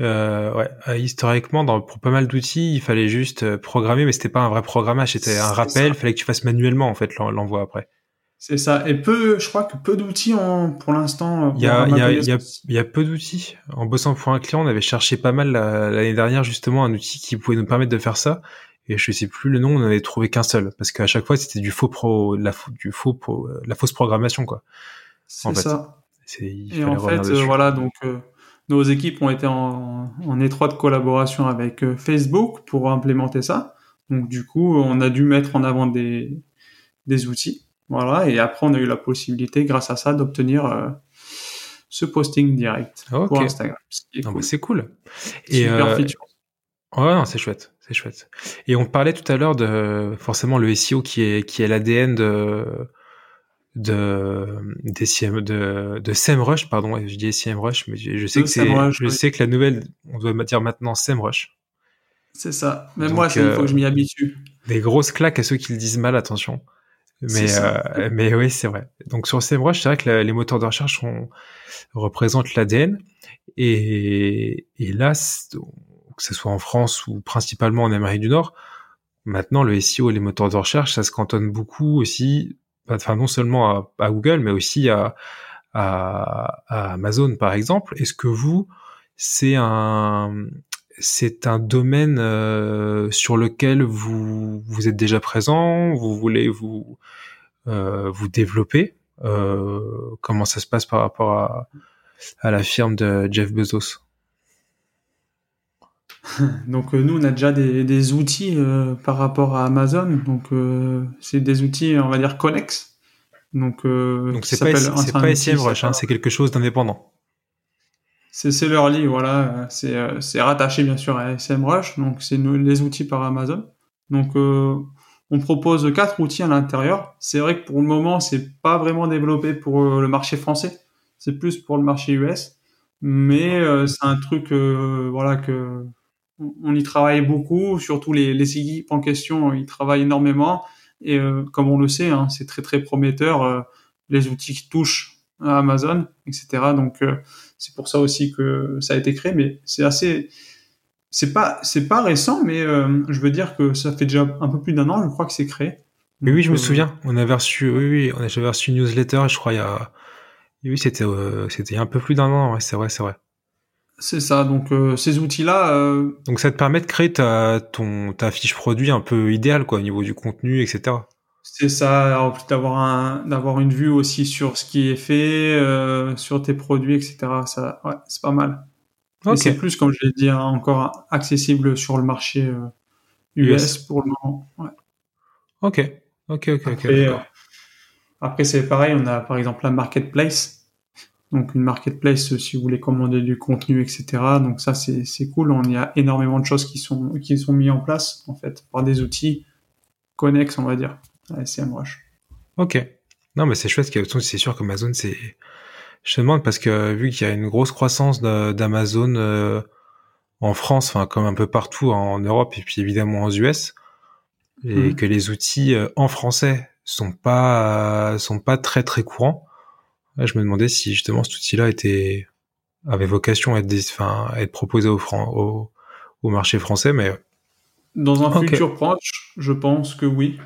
Euh, ouais, euh, historiquement, dans, pour pas mal d'outils, il fallait juste euh, programmer, mais c'était pas un vrai programmage, c'était un rappel. Il fallait que tu fasses manuellement en fait l'envoi après. C'est ça. Et peu, je crois que peu d'outils ont, pour l'instant. Il y a, il y a, y a, il y a peu d'outils. En bossant pour un client, on avait cherché pas mal l'année dernière justement un outil qui pouvait nous permettre de faire ça. Et je sais plus le nom, on n'avait trouvé qu'un seul, parce qu'à chaque fois c'était du faux pro, la, du faux pro, la fausse programmation quoi. C'est ça. Et en fait, euh, voilà, donc euh, nos équipes ont été en, en étroite collaboration avec euh, Facebook pour implémenter ça. Donc du coup, on a dû mettre en avant des, des outils. Voilà, et après on a eu la possibilité, grâce à ça, d'obtenir ce posting direct pour Instagram. C'est cool. Et Super feature. Ouais, c'est chouette, c'est chouette. Et on parlait tout à l'heure de forcément le SEO qui est qui est l'ADN de de des de de SEMrush pardon je dis SEMrush mais je, sais que je sais que la nouvelle on doit dire maintenant SEMrush c'est ça. Même moi il faut que je m'y habitue. des grosses claques à ceux qui le disent mal attention. Mais euh, mais oui c'est vrai. Donc sur SEMrush c'est vrai que les moteurs de recherche représentent l'ADN et et là que ce soit en France ou principalement en Amérique du Nord Maintenant, le SEO et les moteurs de recherche, ça se cantonne beaucoup aussi, enfin non seulement à, Google, mais aussi à, Amazon, par exemple. Est-ce que vous, c'est un domaine euh, sur lequel vous êtes déjà présent, vous voulez vous euh, développer. Euh, comment ça se passe par rapport à la firme de Jeff Bezos? Donc euh, nous, on a déjà des, des outils euh, par rapport à Amazon. Donc euh, c'est des outils, on va dire connexes. Donc donc c'est pas c'est pas SEM Rush, hein, c'est quelque chose d'indépendant. C'est leur lit, voilà. C'est rattaché bien sûr à SEMrush. Donc c'est les outils par Amazon. Donc on propose quatre outils à l'intérieur. C'est vrai que pour le moment, c'est pas vraiment développé pour le marché français. C'est plus pour le marché US. Mais c'est un truc, voilà que on y travaille beaucoup, surtout les, les équipes en question, ils travaillent énormément. Et euh, comme on le sait, hein, c'est très très prometteur, euh, les outils qui touchent à Amazon, etc. Donc euh, c'est pour ça aussi que ça a été créé, mais c'est assez, c'est pas c'est pas récent, mais je veux dire que ça fait déjà un peu plus d'un an, je crois que c'est créé. Mais oui, je me souviens. On avait reçu, oui, oui, on avait reçu une newsletter, je crois, il y a, oui, c'était, c'était un peu plus d'un an. c'est vrai, c'est vrai. C'est ça. Donc euh, ces outils-là. Euh... Donc ça te permet de créer ta ton ta fiche produit un peu idéale quoi au niveau du contenu, etc. C'est ça. En plus d'avoir un d'avoir une vue aussi sur ce qui est fait, euh, sur tes produits, etc. Ça, ouais, c'est pas mal. Okay. C'est plus, comme je l'ai dit, hein, encore accessible sur le marché US, pour le moment. Ouais. Ok. Ok. Ok. Après, après c'est pareil. On a par exemple la marketplace donc une marketplace si vous voulez commander du contenu, etc. Donc ça c'est c'est cool. On y a énormément de choses qui sont qui sont mis en place en fait par des outils connexes, on va dire, à SEMrush. Ok. Non mais c'est chouette. C'est sûr qu'Amazon c'est. Je te demande parce que vu qu'il y a une grosse croissance d'Amazon euh, en France, enfin comme un peu partout en Europe et puis évidemment aux US, et mhm. que les outils euh, en français sont pas sont pas très très courants je me demandais si justement cet outil-là était avait vocation à être, enfin, à être proposé au, au, au, marché français, mais dans un futur proche, je pense que oui.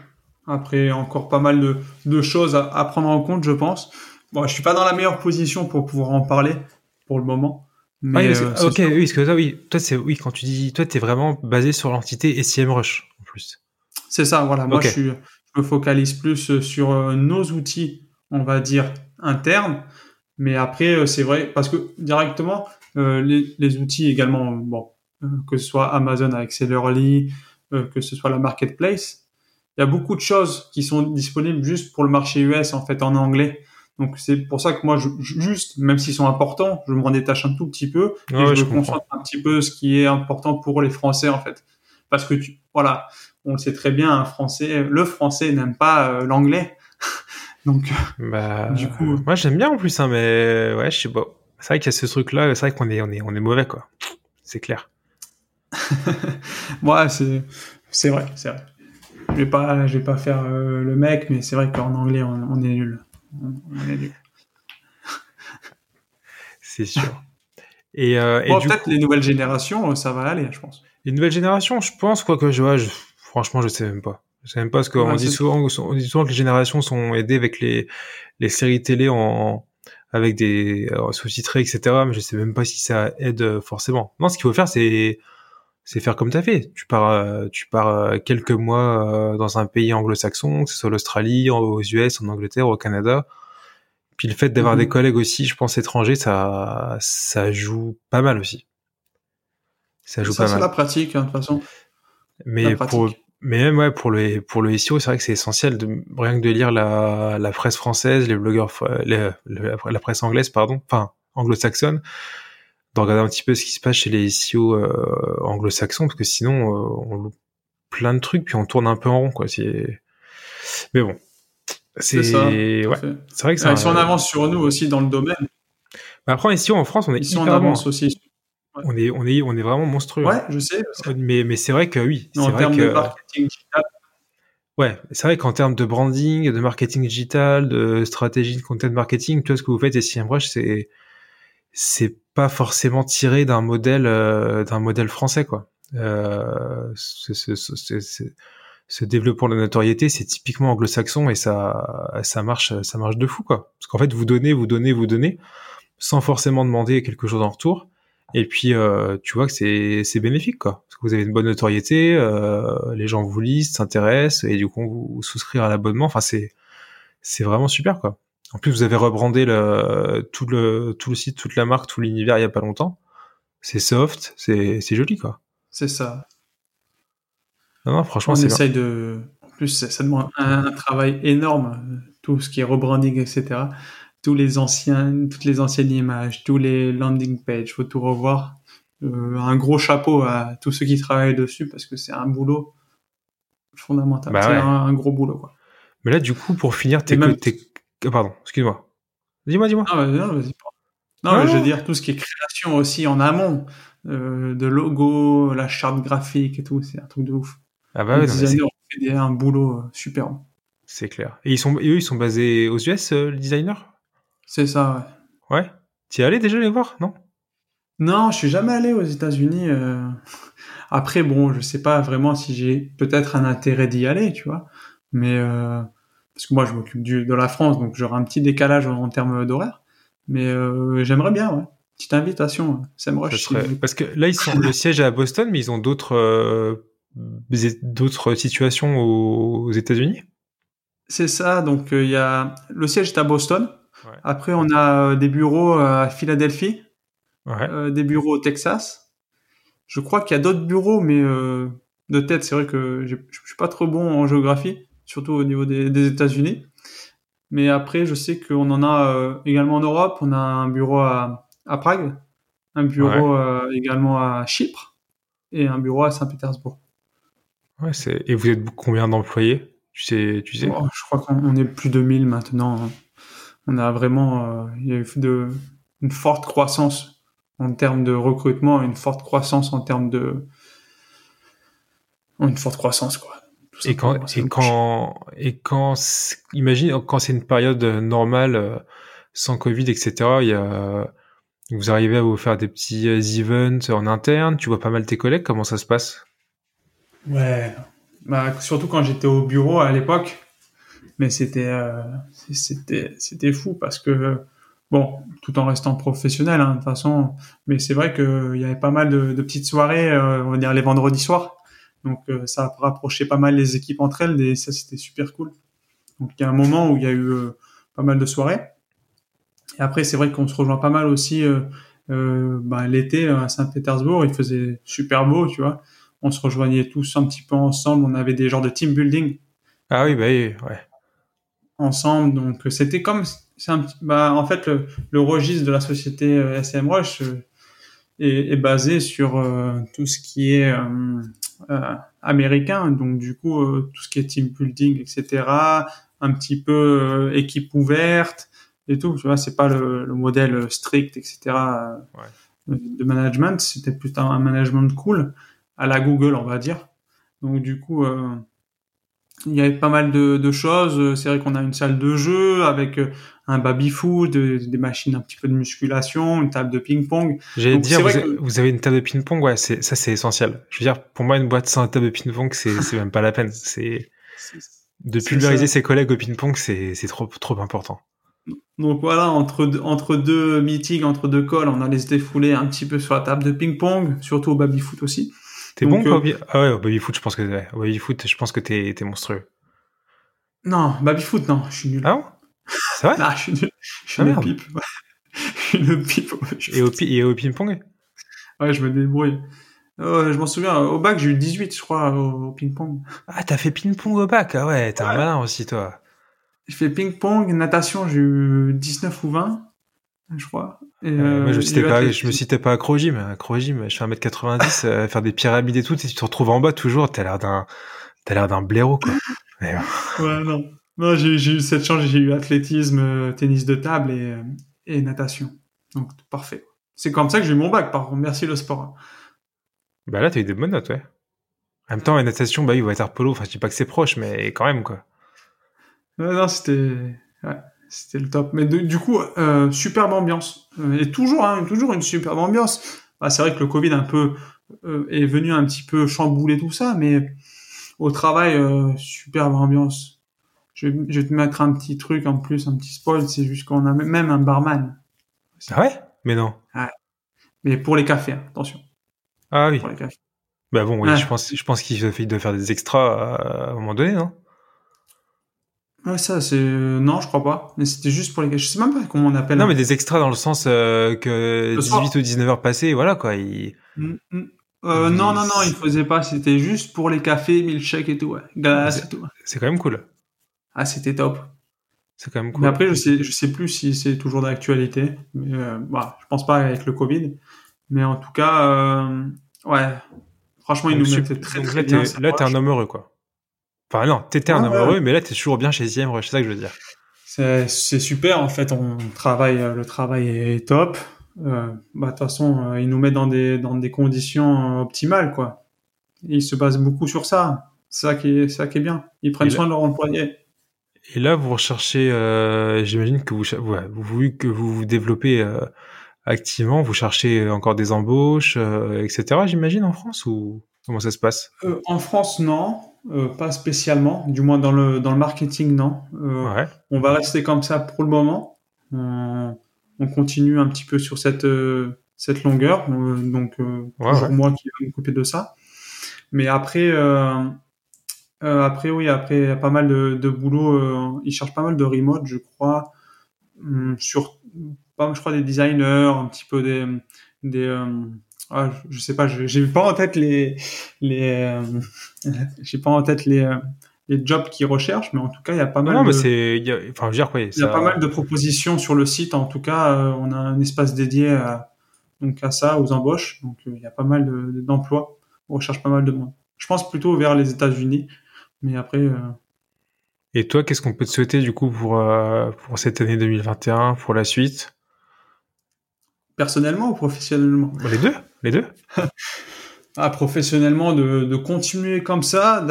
Après, encore pas mal de, de choses à, à, prendre en compte, je pense. Bon, je suis pas dans la meilleure position pour pouvoir en parler pour le moment. Mais, euh, ok, oui, parce que toi, oui, toi, c'est oui, quand tu dis, toi, t'es vraiment basé sur l'entité SEMrush en plus. C'est ça, voilà. Moi, je, suis, je me focalise plus sur euh, nos outils, on va dire interne. Mais après, euh, c'est vrai, parce que directement, euh, les, les, outils également, bon, euh, que ce soit Amazon avec Sellerly, que ce soit la marketplace, il y a beaucoup de choses qui sont disponibles juste pour le marché US en fait en anglais. Donc c'est pour ça que moi, je, juste, même s'ils sont importants, je m'en détache un tout petit peu et je, me concentre un petit peu ce qui est important pour les Français en fait. Parce que tu, voilà, on le sait très bien, un Français, le Français n'aime pas l'anglais. Donc, bah, du coup, moi j'aime bien en plus, hein, mais ouais, je sais pas. C'est vrai qu'il y a ce truc-là, c'est vrai qu'on est, on est, on est mauvais, quoi. C'est clair. ouais, c'est, c'est vrai, c'est vrai. Je vais pas, je vais pas faire euh, le mec, mais c'est vrai qu'en anglais, on, est nul. On, est nul. c'est sûr. Et, euh, bon, peut-être les nouvelles générations, ça va aller, je pense. Les nouvelles générations, je pense, quoi que je vois, je, franchement, je sais même pas. Je sais même pas ce qu'on dit souvent, on dit souvent que les générations sont aidées avec les, les séries télé en, avec des sous-titrés, etc. Mais je sais même pas si ça aide forcément. Non, ce qu'il faut faire, c'est, c'est faire comme t'as fait. Tu pars, euh, tu pars euh, quelques mois euh, dans un pays anglo-saxon, que ce soit l'Australie, aux US, en Angleterre, au Canada. Puis le fait d'avoir des mhm. collègues aussi, je pense étrangers, ça, ça joue pas mal aussi. Ça joue ça, pas mal. C'est la pratique, hein, de toute façon. Mais pour, mais même ouais, pour le pour le SEO, c'est vrai que c'est essentiel de rien que de lire la, la presse française, les blogueurs, la presse anglaise, pardon, enfin anglo-saxonne, de regarder un petit peu ce qui se passe chez les SEO euh, anglo-saxons, parce que sinon euh, on loupe plein de trucs puis on tourne un peu en rond quoi. C'est mais bon, c'est ouais, c'est vrai que ça. si on avance sur nous aussi dans le domaine. Mais après en SEO en France, on est si on avance aussi on est, on est, on est vraiment monstrueux. Ouais, je sais. Mais, mais c'est vrai que oui. en termes de marketing digital. Ouais, c'est vrai qu'en termes de branding, de marketing digital, de stratégie de content marketing, tout ce que vous faites, et SEMrush, c'est, c'est pas forcément tiré d'un modèle, euh, d'un modèle français, quoi. Euh, ce développement de la notoriété, c'est typiquement anglo-saxon et ça, ça marche, ça marche de fou, quoi. Parce qu'en fait, vous donnez, vous donnez, vous donnez, sans forcément demander quelque chose en retour. Et puis, euh, tu vois que c'est, c'est bénéfique, quoi. Parce que vous avez une bonne notoriété, euh, les gens vous lisent, s'intéressent, et du coup, vous, souscrire à l'abonnement. Enfin, c'est, c'est vraiment super, quoi. En plus, vous avez rebrandé le, tout le, tout le site, toute la marque, tout l'univers il y a pas longtemps. C'est soft, c'est, c'est joli, quoi. C'est ça. Non, franchement, on essaye de. En plus, ça, demande un, travail énorme, tout ce qui est rebranding, etc. Tous les anciens, toutes les anciennes images, tous les landing pages, faut tout revoir. Euh, un gros chapeau à tous ceux qui travaillent dessus parce que c'est un boulot fondamental. Bah c'est un, gros boulot, quoi. Mais là, du coup, pour finir, t'es même... Pardon, excuse-moi. Dis-moi, dis-moi. Ah, non, vas-y. Non, je veux dire tout ce qui est création aussi en amont, euh, de logo, la charte graphique et tout, c'est un truc de ouf. Ah bah les designers ont fait un boulot euh, super. C'est clair. Et ils sont, eux, ils sont basés aux US, euh, les designers? C'est ça, ouais. Ouais. Tu es allé déjà les voir, non? Non, je suis jamais allé aux États-Unis. Euh. Après, bon, je sais pas vraiment si j'ai peut-être un intérêt d'y aller, tu vois. Mais parce que moi, je m'occupe de la France, donc j'aurai un petit décalage en, termes d'horaire. Mais j'aimerais bien, ouais petite invitation. Ça me rush. Parce que là, ils sont le siège est à Boston, mais ils ont d'autres d'autres situations aux, États-Unis? C'est ça. Donc euh, il y a le siège est à Boston. Après, on a euh, des bureaux euh, à Philadelphie, des bureaux au Texas. Je crois qu'il y a d'autres bureaux, mais de tête, c'est vrai que je suis pas trop bon en géographie, surtout au niveau des, États-Unis. Mais après, je sais qu'on en a également en Europe. On a un bureau à, Prague, un bureau également à Chypre et un bureau à Saint-Pétersbourg. Ouais, c'est... Et vous êtes combien d'employés? Tu sais, tu sais? Oh, Je crois qu'on est plus de 1000 maintenant. On a vraiment, euh, il y a eu de, une forte croissance en termes de recrutement, une forte croissance en termes de, une forte croissance quoi. Et quand, et quand, et quand, imagine quand c'est une période normale, euh, sans Covid, etc. Il y a, vous arrivez à vous faire des petits euh, events en interne. Tu vois pas mal tes collègues. Comment ça se passe? Ouais, bah, surtout quand j'étais au bureau à l'époque, mais c'était euh, c'était c'était fou parce que bon, tout en restant professionnel hein, de toute façon, mais c'est vrai qu'il y avait pas mal de, petites soirées, euh, on va dire les vendredis soirs, donc euh, ça a rapproché pas mal les équipes entre elles et ça c'était super cool. Donc il y a un moment où il y a eu euh, pas mal de soirées. Et après c'est vrai qu'on se rejoint pas mal aussi bah, l'été à Saint-Pétersbourg, il faisait super beau, tu vois on se rejoignait tous un petit peu ensemble. On avait des genres de team building. Ah oui, bah oui, ouais. Ensemble, donc c'était comme, c'est un, bah, en fait, le, registre de la société euh, SM Rush euh, est, basé sur euh, tout ce qui est américain, donc du coup, tout ce qui est team building, etc. Un petit peu équipe ouverte et tout. Tu vois, c'est pas le, modèle strict, etc. de management. C'était plutôt un management cool à la Google, on va dire. Donc du coup, euh, il y avait pas mal de, choses. C'est vrai qu'on a une salle de jeu avec euh, un baby-foot, des machines un petit peu de musculation, une table de ping-pong. J'allais dire, vous, avez une table de ping-pong, ouais, ça c'est essentiel. Je veux dire, pour moi, une boîte sans table de ping-pong, c'est même pas la peine. C'est de pulvériser ses collègues au ping-pong, c'est trop trop important. Donc voilà, entre, entre deux meetings, entre deux calls, on a les défoulés un petit peu sur la table de ping-pong, surtout au baby-foot aussi. T'es bon quoi euh, Ah ouais, au baby-foot, je pense que ouais, baby foot, je pense que t'es es monstrueux. Non, baby-foot, non, je suis nul. Ah bon? C'est vrai? Non, je suis nul. Je suis ah, une pipe. je suis une pipe. Et au, et au ping-pong Ouais, je me débrouille. je m'en souviens, au bac, j'ai eu 18, je crois, au, ping-pong. Ah, t'as fait ping-pong au bac? Ah ouais, t'es un malin aussi, toi. J'ai fait ping-pong, natation, j'ai eu 19 ou 20 je crois. Et, euh, moi, je, citais pas, je me citais pas acro-gym. Acro-gym, je fais 1m90, euh, faire des pyramides et tout, et tu te retrouves en bas toujours, t'as l'air d'un, t'as l'air d'un blaireau, quoi. ouais, non. Non, j'ai, eu cette chance, j'ai eu athlétisme, euh, tennis de table et, et natation. Donc, parfait. C'est comme ça que j'ai eu mon bac, par contre. Merci le sport. Bah là, t'as eu des bonnes notes, ouais. En même temps, la natation, bah, va être polo. Enfin, je dis pas que c'est proche, mais quand même, quoi. non, c'était, ouais c'était le top. Mais du coup, euh, superbe ambiance. Euh, et toujours, hein, toujours une superbe ambiance. Bah, c'est vrai que le Covid un peu euh, est venu un petit peu chambouler tout ça, mais au travail, euh, superbe ambiance. Je, je vais te mettre un petit truc en plus, un petit spoil, c'est juste qu'on a même un barman. Ah ouais? Mais non. Mais pour les cafés, hein, attention. Ah oui. Pour les cafés. Bah bon, oui, Ouais. je pense, je pense qu'il doit faire des extras à, à un moment donné, non? Ouais, ça, c'est. Non, je crois pas. Mais c'était juste pour les cafés. Je sais même pas comment on appelle. Non, mais des extras dans le sens euh, que Le soir. 18 ou 19 heures passées, voilà quoi. il- Mm, mm. Euh, non, non, non, il faisait pas. C'était juste pour les cafés, milkshake et tout, ouais. Glace et tout. C'est quand même cool. Ah, c'était top. C'est quand même cool. Mais après, je sais, je sais plus si c'est toujours d'actualité. Mais euh, bah, je pense pas avec le Covid. Mais en tout cas, euh, ouais. Franchement, Donc, nous mettaient très très là, bien. là, t'es un homme heureux, quoi. Enfin, non, t'étais un homme heureux, mais là, t'es toujours bien chez ZM, c'est ça que je veux dire. C'est c'est super en fait. On travaille, euh, le travail est top. Euh, bah de toute façon, euh, ils nous mettent dans des dans des conditions optimales quoi. Ils se basent beaucoup sur ça. C'est ça qui est ça qui est bien. Ils prennent là- soin de leurs employés. Et là, vous recherchez, euh, j'imagine que vous, ouais, vous, que vous vous développez euh, activement, vous cherchez encore des embauches, etc. J'imagine en France ou comment ça se passe? En France, non, euh, pas spécialement. Du moins dans le dans le marketing, non. Euh, Ouais. On va rester comme ça pour le moment. On, on continue un petit peu sur cette euh, cette longueur. Donc euh, Ouais, toujours ouais. moi qui vais m'occuper de ça. Mais après, après oui, après il y a pas mal de, de boulot. Euh, ils cherchent pas mal de remote, je crois, hum, sur pas, je crois des designers, un petit peu des des euh, ah, je, sais pas, je- j'ai pas en tête les les euh, j'ai pas en tête les euh, les jobs qu'ils recherchent, mais en tout cas il y a pas mal. Non, mais de... c'est, y a- enfin, je veux dire, quoi, Il y a pas mal de propositions sur le site. En tout cas, euh, on a un espace dédié à, donc à ça, aux embauches. Donc, il y a pas mal de- d'emplois. On recherche pas mal de monde. Je pense plutôt vers les États-Unis. Mais après, euh, Et toi, qu'est-ce qu'on peut te souhaiter du coup pour euh, pour cette année 2021, pour la suite? personnellement ou professionnellement? Les deux, les deux? ah, Professionnellement, de, de continuer comme ça,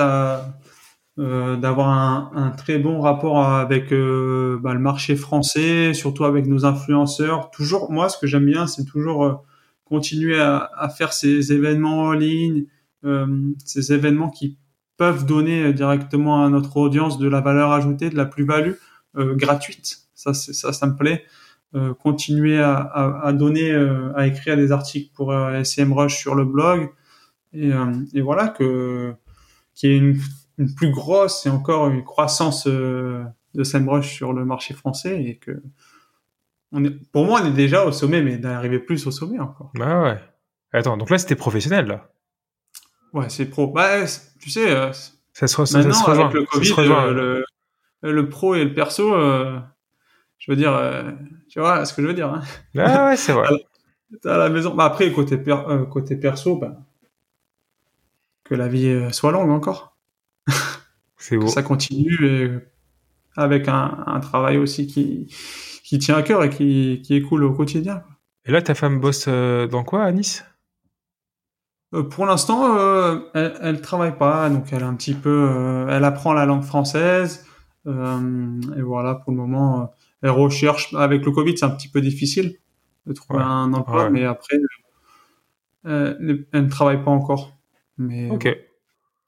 euh, d'avoir un, un très bon rapport avec euh, bah, le marché français, surtout avec nos influenceurs. Toujours, moi, ce que j'aime bien, c'est toujours euh, continuer à, faire ces événements en ligne, ces événements qui peuvent donner directement à notre audience de la valeur ajoutée, de la plus-value euh, gratuite. Ça, ça, ça me plaît. Euh, continuer à, à, à donner, euh, à écrire des articles pour euh, SEMrush sur le blog, et, et voilà que qu'il y ait une, une plus grosse et encore une croissance de SEMrush sur le marché français et que on est, pour moi on est déjà au sommet, mais d'arriver plus au sommet encore. Bah ouais. Attends, donc là, c'était professionnel là. Ouais, c'est pro. Bah, tu sais, Ça se, re- ça se rejoint. avec le ça se Covid, rejoint. le, le pro et le perso, euh, je veux dire, euh, tu vois ce que je veux dire. Hein Ah ouais, c'est vrai. T'es à la maison. Bah après côté per- euh, côté perso, bah, que la vie euh, soit longue encore. C'est beau. que ça continue et avec un, un travail aussi qui, qui tient à cœur et qui, qui est cool au quotidien. Et là, ta femme bosse dans quoi à Nice? Euh, pour l'instant, euh, elle, elle travaille pas, donc elle est un petit peu, euh, elle apprend la langue française et voilà pour le moment, recherche. Avec le Covid, c'est un petit peu difficile de trouver Ouais. un emploi, Ouais. mais après, euh, elle, elle ne travaille pas encore. Mais Ok.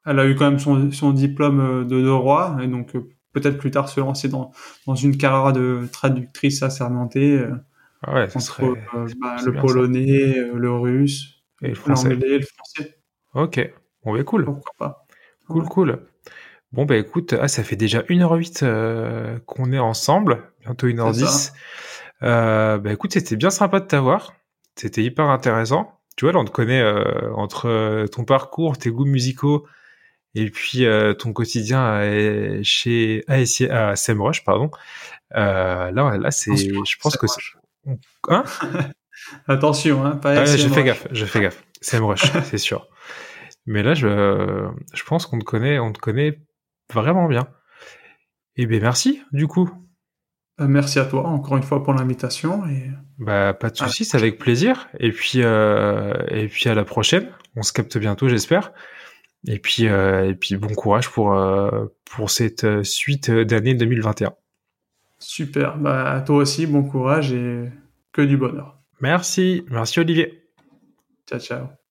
elle a eu quand même son, son diplôme euh, de droit et donc euh, peut-être plus tard se lancer dans, dans une carrière de traductrice assermentée euh, ouais, entre serait. euh, bah, le ça. polonais, euh, le russe, Et le français. le français. Ok. Bon, bah cool. Pourquoi pas Cool, Ouais. cool. Bon, bah écoute, ah, ça fait déjà 1h08 euh, qu'on est ensemble, bientôt 1h10. Euh, bah écoute, c'était bien sympa de t'avoir. C'était hyper intéressant. Tu vois, là, on te connaît euh, entre euh, ton parcours, tes goûts musicaux, et puis ton quotidien chez à SEMrush, pardon. Là, là, c'est, je pense que c'est... Hein Attention, hein, pas Ah, j'ai fait gaffe, j'ai fait gaffe. SEMrush, c'est sûr. Mais là, je, je pense qu'on te connaît, on te connaît vraiment bien. Eh bien, merci, du coup. Euh, Merci à toi encore une fois pour l'invitation et Bah, pas de soucis, c'est avec plaisir. Et puis, euh, et puis à la prochaine. On se capte bientôt, j'espère. Et puis, euh, et puis bon courage pour euh, pour cette suite d'année 2021. super. Bah, à toi aussi, bon courage et que du bonheur. Merci, merci Olivier. Ciao, ciao.